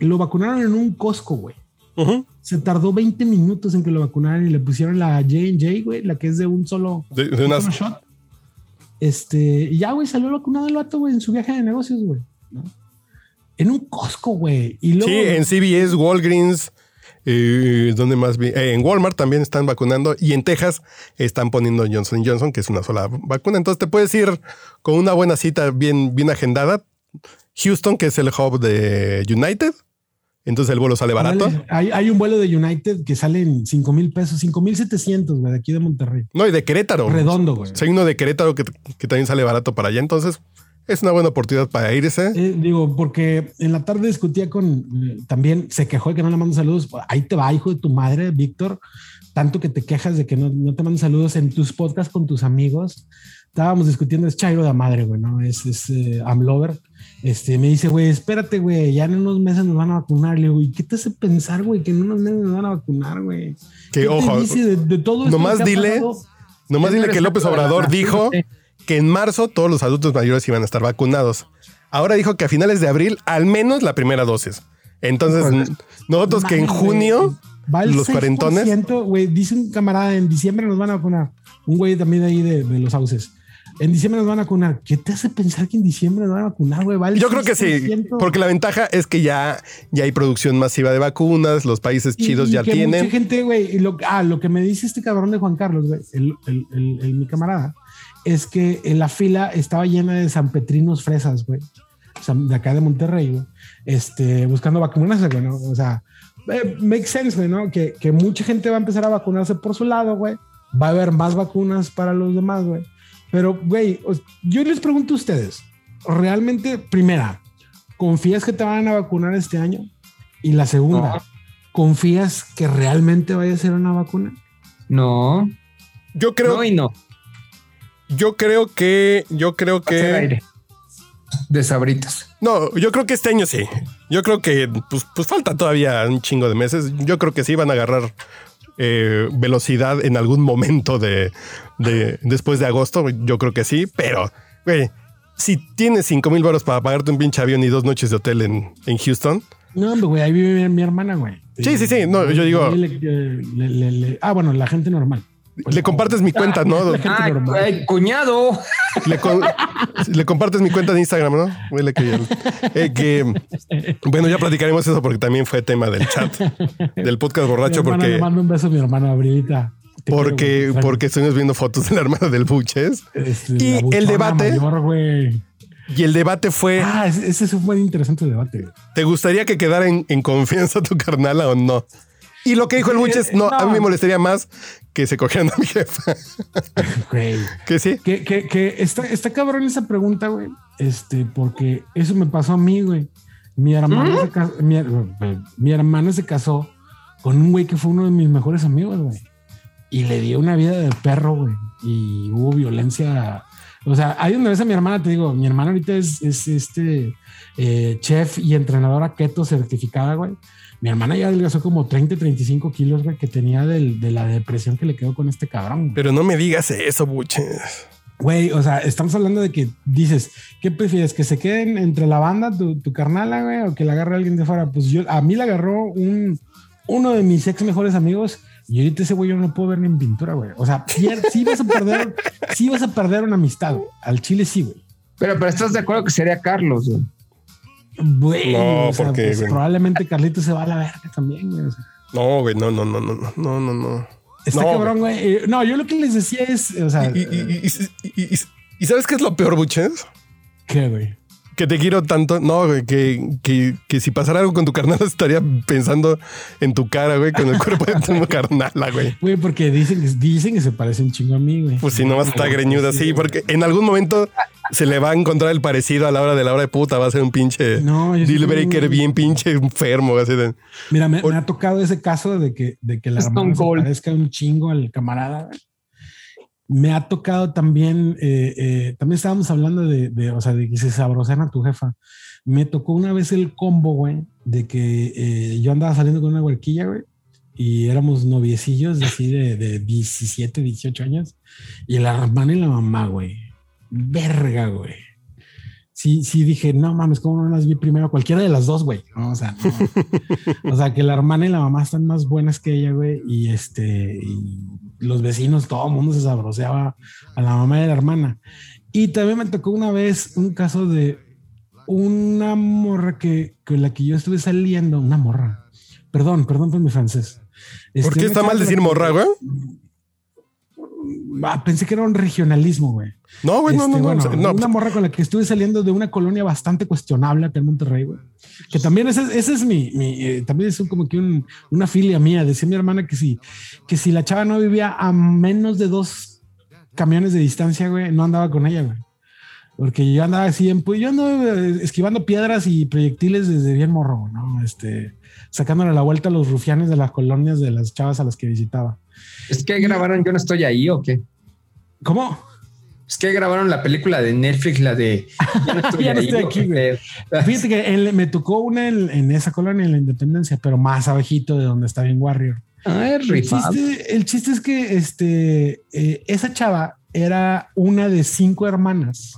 Lo vacunaron en un Costco, güey. Se tardó 20 minutos en que lo vacunaran y le pusieron la J&J, güey, la que es de un solo, De, de un unas- solo shot. Este, y ya, güey, salió vacunado el vato, güey, en su viaje de negocios, güey. ¿no? En un Costco, güey. Sí, en CVS, Walgreens, eh, ¿dónde más? Eh, en Walmart también están vacunando y en Texas están poniendo Johnson Johnson, que es una sola vacuna. Entonces te puedes ir con una buena cita bien, bien agendada. Houston, que es el hub de United. Entonces el vuelo sale barato. Hay, hay un vuelo de United que sale en 5 mil pesos, 5 mil 700, güey, de aquí de Monterrey. No, y de Querétaro. Redondo, güey. Hay uno de Querétaro que, que también sale barato para allá. Entonces es una buena oportunidad para irse. Eh, digo, porque en la tarde discutía con, eh, también se quejó de que no le mando saludos. Ahí te va, hijo de tu madre, Víctor. Tanto que te quejas de que no, no te mandan saludos en tus podcasts con tus amigos. Estábamos discutiendo, es Chairo de madre, güey, ¿no? Es, es eh, Amlover. Este, me dice, güey, espérate, güey, ya en unos meses nos van a vacunar. Le digo, ¿y qué te hace pensar, güey, que en unos meses nos van a vacunar, güey? Que, ¿Qué te ojo, dice de, de todo esto nomás que ha dile-? Nomás dile que López Obrador dijo que en marzo todos los adultos mayores iban a estar vacunados. Ahora dijo que a finales de abril al menos la primera dosis. Entonces, nosotros que en junio, Va el los cuarentones. 6%, Güey, dice un camarada, en diciembre nos van a vacunar. Un güey también de ahí de, de los sauces. En diciembre nos van a vacunar. ¿Qué te hace pensar que en diciembre nos van a vacunar, güey? Va el yo creo que sí, 6%. porque la ventaja es que ya, ya hay producción masiva de vacunas, los países Y- chidos y ya que tienen. Mucha gente, güey, y lo, ah, lo que me dice este cabrón de Juan Carlos, güey, el, el- el- mi camarada, es que en la fila estaba llena de sanpetrinos fresas, güey. San- De acá de Monterrey, güey. Este, buscando vacunarse, güey, ¿no? O sea, eh, make sense, güey, ¿no? Que, que mucha gente va a empezar a vacunarse por su lado, güey. Va a haber más vacunas para los demás, güey. Pero, güey, yo les pregunto a ustedes, realmente, primera, ¿confías que te van a vacunar este año? Y la segunda, No. ¿confías que realmente vaya a ser una vacuna? No, Yo creo, no y no. yo creo que, yo creo que aire. de sabritas. No, yo creo que este año sí. Yo creo que pues, pues falta todavía un chingo de meses. Yo creo que sí van a agarrar eh, velocidad en algún momento de, de- después de agosto. Yo creo que sí, pero güey, si tienes 5 mil baros para pagarte un pinche avión y dos noches de hotel en, en Houston, No, güey, ahí vive mi, mi hermana, güey. Sí, sí, sí, no, yo digo- Ahí le- le- le- le- ah, bueno, la gente normal. Le compartes mi cuenta, ¿no? Ay, cuñado. Le, con- le compartes mi cuenta de Instagram, ¿no? Huele que, ya- eh, que- bueno, ya platicaremos eso porque también fue tema del chat del podcast borracho Mi hermana, porque Le mando un beso a mi hermana Abrilita. Te porque quiero, porque estuvimos viendo fotos de la hermana del Buches Este, y el debate- mayor, y el debate fue Ah, ese, ese es un buen interesante debate. ¿te gustaría que quedara en, en confianza tu carnala o no? Y lo que dijo el Buches, no, a mí me molestaría más que se cogieran a mi jefa. Güey. que sí. Que, que, que está, está cabrón esa pregunta, güey. Este, porque eso me pasó a mí, güey. Mi hermana, se casó, mi, her- mi hermana se casó con un güey que fue uno de mis mejores amigos, güey. Y le dio una vida de perro, güey. Y hubo violencia. O sea, ahí donde ves a mi hermana, te digo, mi hermana ahorita es, es este eh, chef y entrenadora keto certificada, güey. Mi hermana ya adelgazó como 30, 35 kilos, güey, que tenía del- de la depresión que le quedó con este cabrón. güey. Pero no me digas eso, Buches. Güey, o sea, estamos hablando de que dices, ¿qué prefieres? ¿Que se queden entre la banda, tu, tu carnala, güey, o que la agarre alguien de fuera? Pues yo, a mí la agarró un, uno de mis ex mejores amigos y ahorita ese güey yo no puedo ver ni en pintura, güey. O sea, pier- sí vas a perder, sí vas a perder una amistad, güey. Al chile sí, güey. Pero, pero estás de acuerdo que sería Carlos, güey. Güey, no, o sea, porque pues, probablemente Carlito se va a la verga también. Güey, o sea. No, güey, no, no, no, no, no, no, no. Está no, cabrón, güey. güey. No, yo lo que les decía es, o sea. ¿Y, y, y, y sabes qué es lo peor, Buches? ¿Qué, güey? Que te quiero tanto. No, güey, que, que, que si pasara algo con tu carnal, estaría pensando en tu cara, güey, con el cuerpo de tu carnala, güey. Güey, porque dicen, dicen que se parece un chingo a mí, güey. Pues si nomás está greñuda así, porque en algún momento se le va a encontrar el parecido a la hora de la hora de puta. Va a ser un pinche No, deal breaker un- bien pinche enfermo. Así de, Mira, me, O- me ha tocado ese caso de que, de que la hermana se parezca un chingo al camarada. Me ha tocado también, eh, eh, también estábamos hablando de, de, o sea, de que se sabrosean a tu jefa. Me tocó una vez el combo, güey, de que eh, yo andaba saliendo con una huerquilla, güey, y éramos noviecillos, así de, de 17, 18 años, y la hermana y la mamá, güey. Verga, güey. Sí, sí dije, no mames, ¿cómo no las vi primero? Cualquiera de las dos, güey. No, o sea, no. O sea, que la hermana y la mamá están más buenas que ella, güey. Y este, y los vecinos, todo el mundo se sabroseaba a la mamá y a la hermana. Y también me tocó una vez un caso de una morra que con la que yo estuve saliendo, una morra. Perdón, perdón por mi francés. ¿Por Este, qué una está mal decir morra, güey? Ah, pensé que era un regionalismo, güey. No, güey, no, Este, no, no. bueno, o sea, no, una morra con la que estuve saliendo de una colonia bastante cuestionable acá en Monterrey, güey. Que también ese, ese es mi, mi, eh, también es un- como que un- una filia mía. Decía mi hermana que si, que si la chava no vivía a menos de dos camiones de distancia, güey, no andaba con ella, güey. Porque yo andaba así, en, yo andaba eh, esquivando piedras y proyectiles desde bien morro, ¿no? Este, sacándole la vuelta a los rufianes de las colonias de las chavas a las que visitaba. Es que grabaron Yo no estoy ahí o qué. ¿Cómo? Es que grabaron la película de Netflix, la de Yo no estoy, Ya no ahí, estoy ¿o aquí, güey. Fíjate que me tocó una en, en esa colonia, en la Independencia, pero más abajito de donde está bien Warrior. Ay, El rifado. chiste, el chiste es que este, eh, esa chava era una de cinco hermanas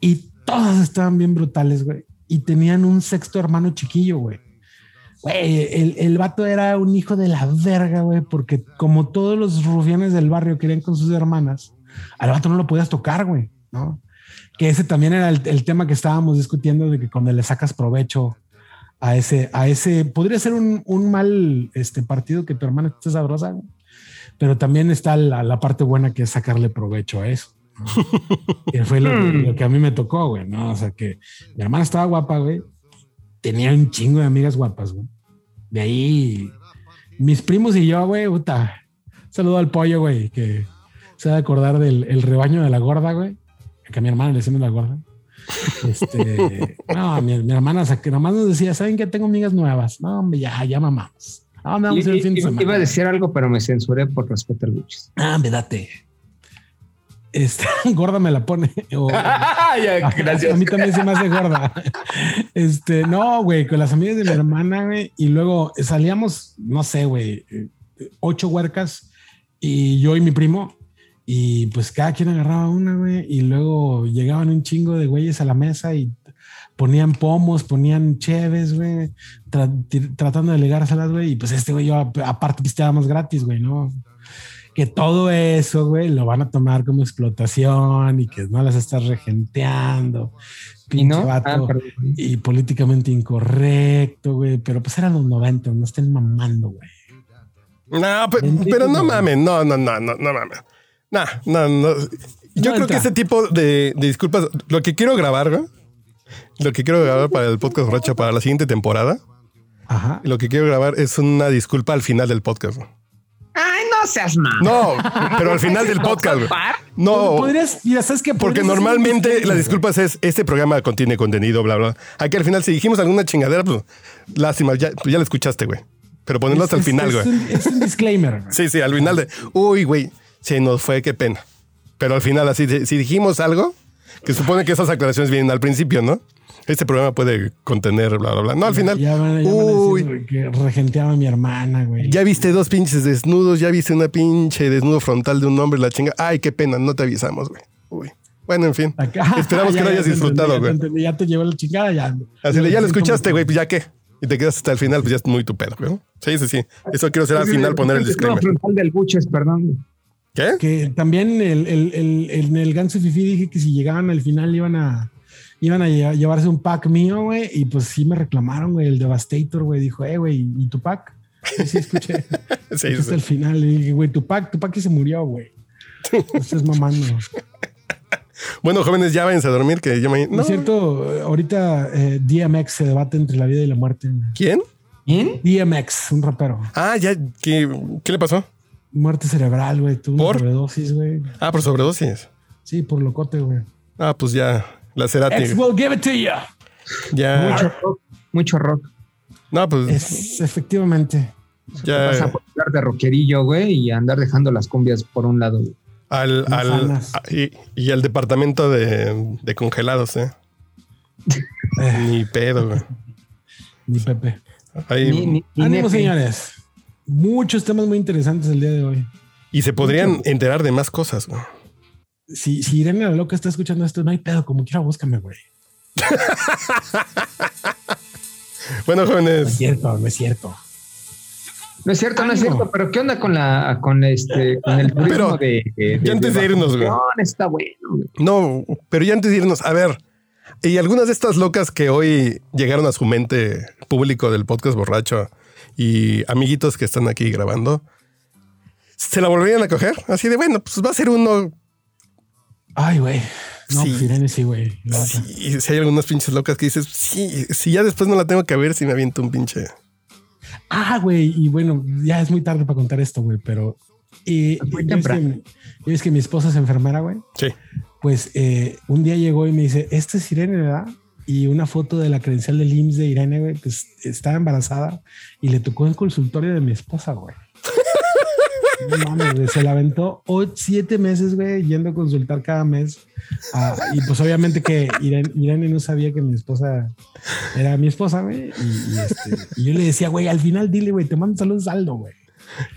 y todas estaban bien brutales, güey. Y tenían un sexto hermano chiquillo, güey. Güey, el, el vato era un hijo de la verga, güey, porque como todos los rufianes del barrio querían con sus hermanas, al vato no lo podías tocar, güey, ¿no? Que ese también era el, el tema que estábamos discutiendo de que cuando le sacas provecho a ese, a ese, podría ser un, un mal este partido que tu hermana esté sabrosa, güey. pero también está la, la parte buena que es sacarle provecho a eso. ¿no? que fue lo, Hmm. lo que a mí me tocó, güey, ¿no? O sea, que mi hermana estaba guapa, güey. Tenía un chingo de amigas guapas, güey. De ahí, mis primos y yo, güey, puta. Saludo al pollo, güey, que se va a acordar del el rebaño de la gorda, güey. Que a mi hermana le decimos la gorda. Este, no, mi, mi hermana, que nomás nos decía, ¿saben que tengo amigas nuevas? No, hombre, ya, ya mamamos. ¿A dónde vamos a ir el fin de I- semana? Iba a decir algo, pero me censuré por respeto al Buches. Ah, me date. Este, gorda me la pone. O- Ya, gracias. A mí también se me hace gorda. Este, no, güey, con las amigas de mi hermana, güey. Y luego salíamos, no sé, güey, ocho huercas y yo y mi primo. Y pues cada quien agarraba una, güey. Y luego llegaban un chingo de güeyes a la mesa y ponían pomos, ponían cheves, güey, tra- tratando de ligárselas, güey. Y pues este güey, yo ap- aparte pisteábamos gratis, güey, ¿no? Que todo eso, güey, lo van a tomar como explotación y que no las estás regenteando. ¿Y no? vato. Ah, y políticamente incorrecto, güey. Pero pues eran los 90, no estén mamando, güey. No, pero no mames, no, no, no, no, no mames. No, no, no. Yo No creo que ese tipo de, de disculpas, lo que quiero grabar, güey, lo que quiero grabar para el podcast borracho para la siguiente temporada, Ajá. lo que quiero grabar es una disculpa al final del podcast. güey. Seas mal. No, pero al final del podcast. No, Podrías, mira, ¿sabes qué? porque normalmente las disculpas es este programa contiene contenido, bla, bla. Aquí al final, si dijimos alguna chingadera, pues lástima, ya, pues, ya lo escuchaste, güey. Pero ponerlo hasta el final, güey. es un disclaimer. güey. Sí, sí, al final de, uy, güey, se nos fue, qué pena. Pero al final, así, si dijimos algo, que supone que esas aclaraciones vienen al principio, ¿no? Este programa puede contener, bla, bla, bla. No, al final, Ya van, ya van a decir, uy, güey, que regenteaba a mi hermana, güey. ya viste dos pinches desnudos, ya viste una pinche desnudo frontal de un hombre, la chinga. Ay, qué pena, no te avisamos, güey. Uy. Bueno, en fin. Acá- Esperamos Ya, que lo ya hayas disfrutado, ya güey. Ya te llevó la chingada, ya. Así de, ya lo escuchaste, güey, pues ya qué. Y te quedas hasta el final, pues ya es muy tu pedo, güey. Sí, sí, sí. Eso quiero hacer al final, poner el disclaimer. frontal del buches, perdón. ¿Qué? Que también el, el, el, en el Ganso Fifi dije que si llegaban al final iban a iban a lle- llevarse un pack mío, güey, y pues sí me reclamaron, güey, el Devastator, güey, dijo, eh, güey, ¿y tu pack? Sí, sí, escuché. Sí, Hasta sí. el final, y dije, güey, tu pack, tu pack que se murió, güey. No estés mamando. Bueno, jóvenes, ya váyanse a dormir, que yo me... No. No. es cierto, ahorita eh, DMX se debate entre la vida y la muerte. ¿Quién? ¿Quién? DMX, un rapero. Ah, ya, ¿qué, qué le pasó? Muerte cerebral, güey. Tuvo ¿Por? sobredosis, güey. Ah, por sobredosis. Sí, por locote, güey. Ah, pues ya, la Cerati. X will give it to you. Ya. Mucho rock. Mucho rock. No, pues Es efectivamente. Vas a ya. hablar de rockerillo, güey, y andar dejando las cumbias por un lado. güey. Al, al, a- y, y al departamento de, de congelados, ¿eh? Ni pedo, güey. ni Pepe. Ahí- Ni- ni- ni Ánimo, señores. Muchos temas muy interesantes el día de hoy. y se podrían enterar de más cosas, güey. Si, si Irene la loca está escuchando esto, no hay pedo, como quiera, búscame, güey. Bueno, No es jóvenes, cierto, no es cierto. No es cierto, no es cierto, pero ¿qué onda con la con este con el turismo Pero, de, de- ya antes de irnos, güey. Está bueno, güey. no, pero ya antes de irnos, a ver, y algunas de estas locas que hoy llegaron a su mente público del podcast borracho y amiguitos que están aquí grabando, ¿se la volverían a coger? Así de, bueno, pues va a ser uno Ay, güey. No, Sí. pues sí, güey. Sí, si hay algunas pinches locas que dices, sí, si ya después no la tengo que ver, si me aviento un pinche. Ah, güey, y bueno, ya es muy tarde para contar esto, güey, pero eh, Muy temprano. que, ya ves que mi esposa es enfermera, güey. Sí. Pues eh, un día llegó y me dice, esta es Irene, ¿verdad? Y una foto de la credencial del IMSS de Irene, güey, pues estaba embarazada y le tocó el consultorio de mi esposa, güey. No mames, güey, se la aventó o- siete meses, güey, yendo a consultar cada mes. Ah, y pues obviamente que Irene, Irene no sabía que mi esposa era mi esposa, güey. Y, y, este, y yo le decía, güey, al final dile, güey, te mando saludos saldo, güey.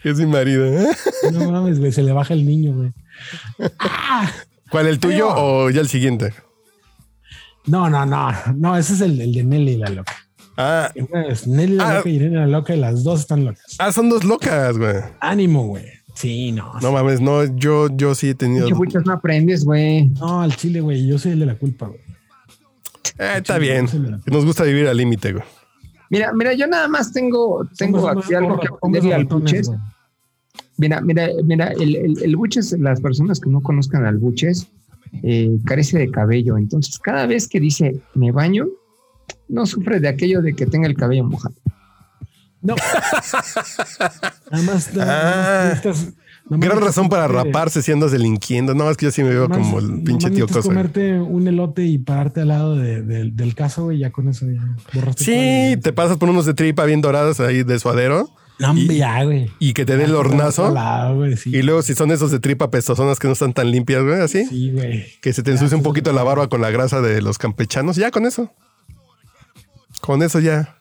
Es mi marido. ¿eh? No mames, güey, se le baja el niño, güey. ¡Ah! ¿Cuál, el tuyo o ya el siguiente? No, no, no, no, ese es el, el de Nelly la loca. Ah, Es Nelly la Ah. loca y Irene la loca y las dos están locas. ah, son dos locas, güey. Ánimo, güey. Sí, no. No mames, no, yo, yo sí he tenido. Buches no aprendes, güey. No, al chile, güey. Yo soy el de la culpa, güey. Eh, está bien. Nos gusta vivir al límite, güey. Mira, mira, yo nada más tengo, tengo Somos aquí algo que aprenderle al buches. Mira, mira, mira, el, el, el buches, las personas que no conozcan al buches, eh, carece de cabello. Entonces, cada vez que dice me baño, no sufre de aquello de que tenga el cabello mojado. No. nada más. nada Ah. más necesitas- nada más Gran razón para raparse si andas delinquiendo. No, es que yo sí me veo más- como el pinche más tío cosa. comerte un elote y pararte al lado de- de- del caso, güey. Ya con eso ya borraste Sí, te pasas por unos de tripa bien doradas ahí de suadero No, hombre, ya, güey. y que te dé el hornazo. Hola, güey, sí. Y luego si son esos de tripa pestosonas que no están tan limpias, güey, así. Sí, güey. Que se te ensucia un poquito la barba con la grasa de los campechanos. Ya con eso. Con eso ya.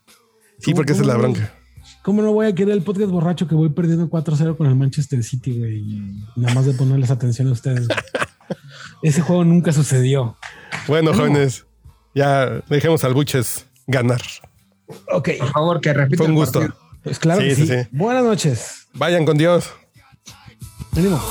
Sí, ¿Cómo- porque esa es la cómo no? bronca. ¿Cómo no voy a querer el podcast borracho que voy perdiendo 4-0 con el Manchester City, güey? Y Nada más de ponerles atención a ustedes. güey. Ese juego nunca sucedió. Bueno, jóvenes, ya dejemos al Buches ganar. Ok. Por favor, que repita Fue un gusto. partido. Pues claro Sí, que sí, sí. Buenas noches. Vayan con Dios. Venimos.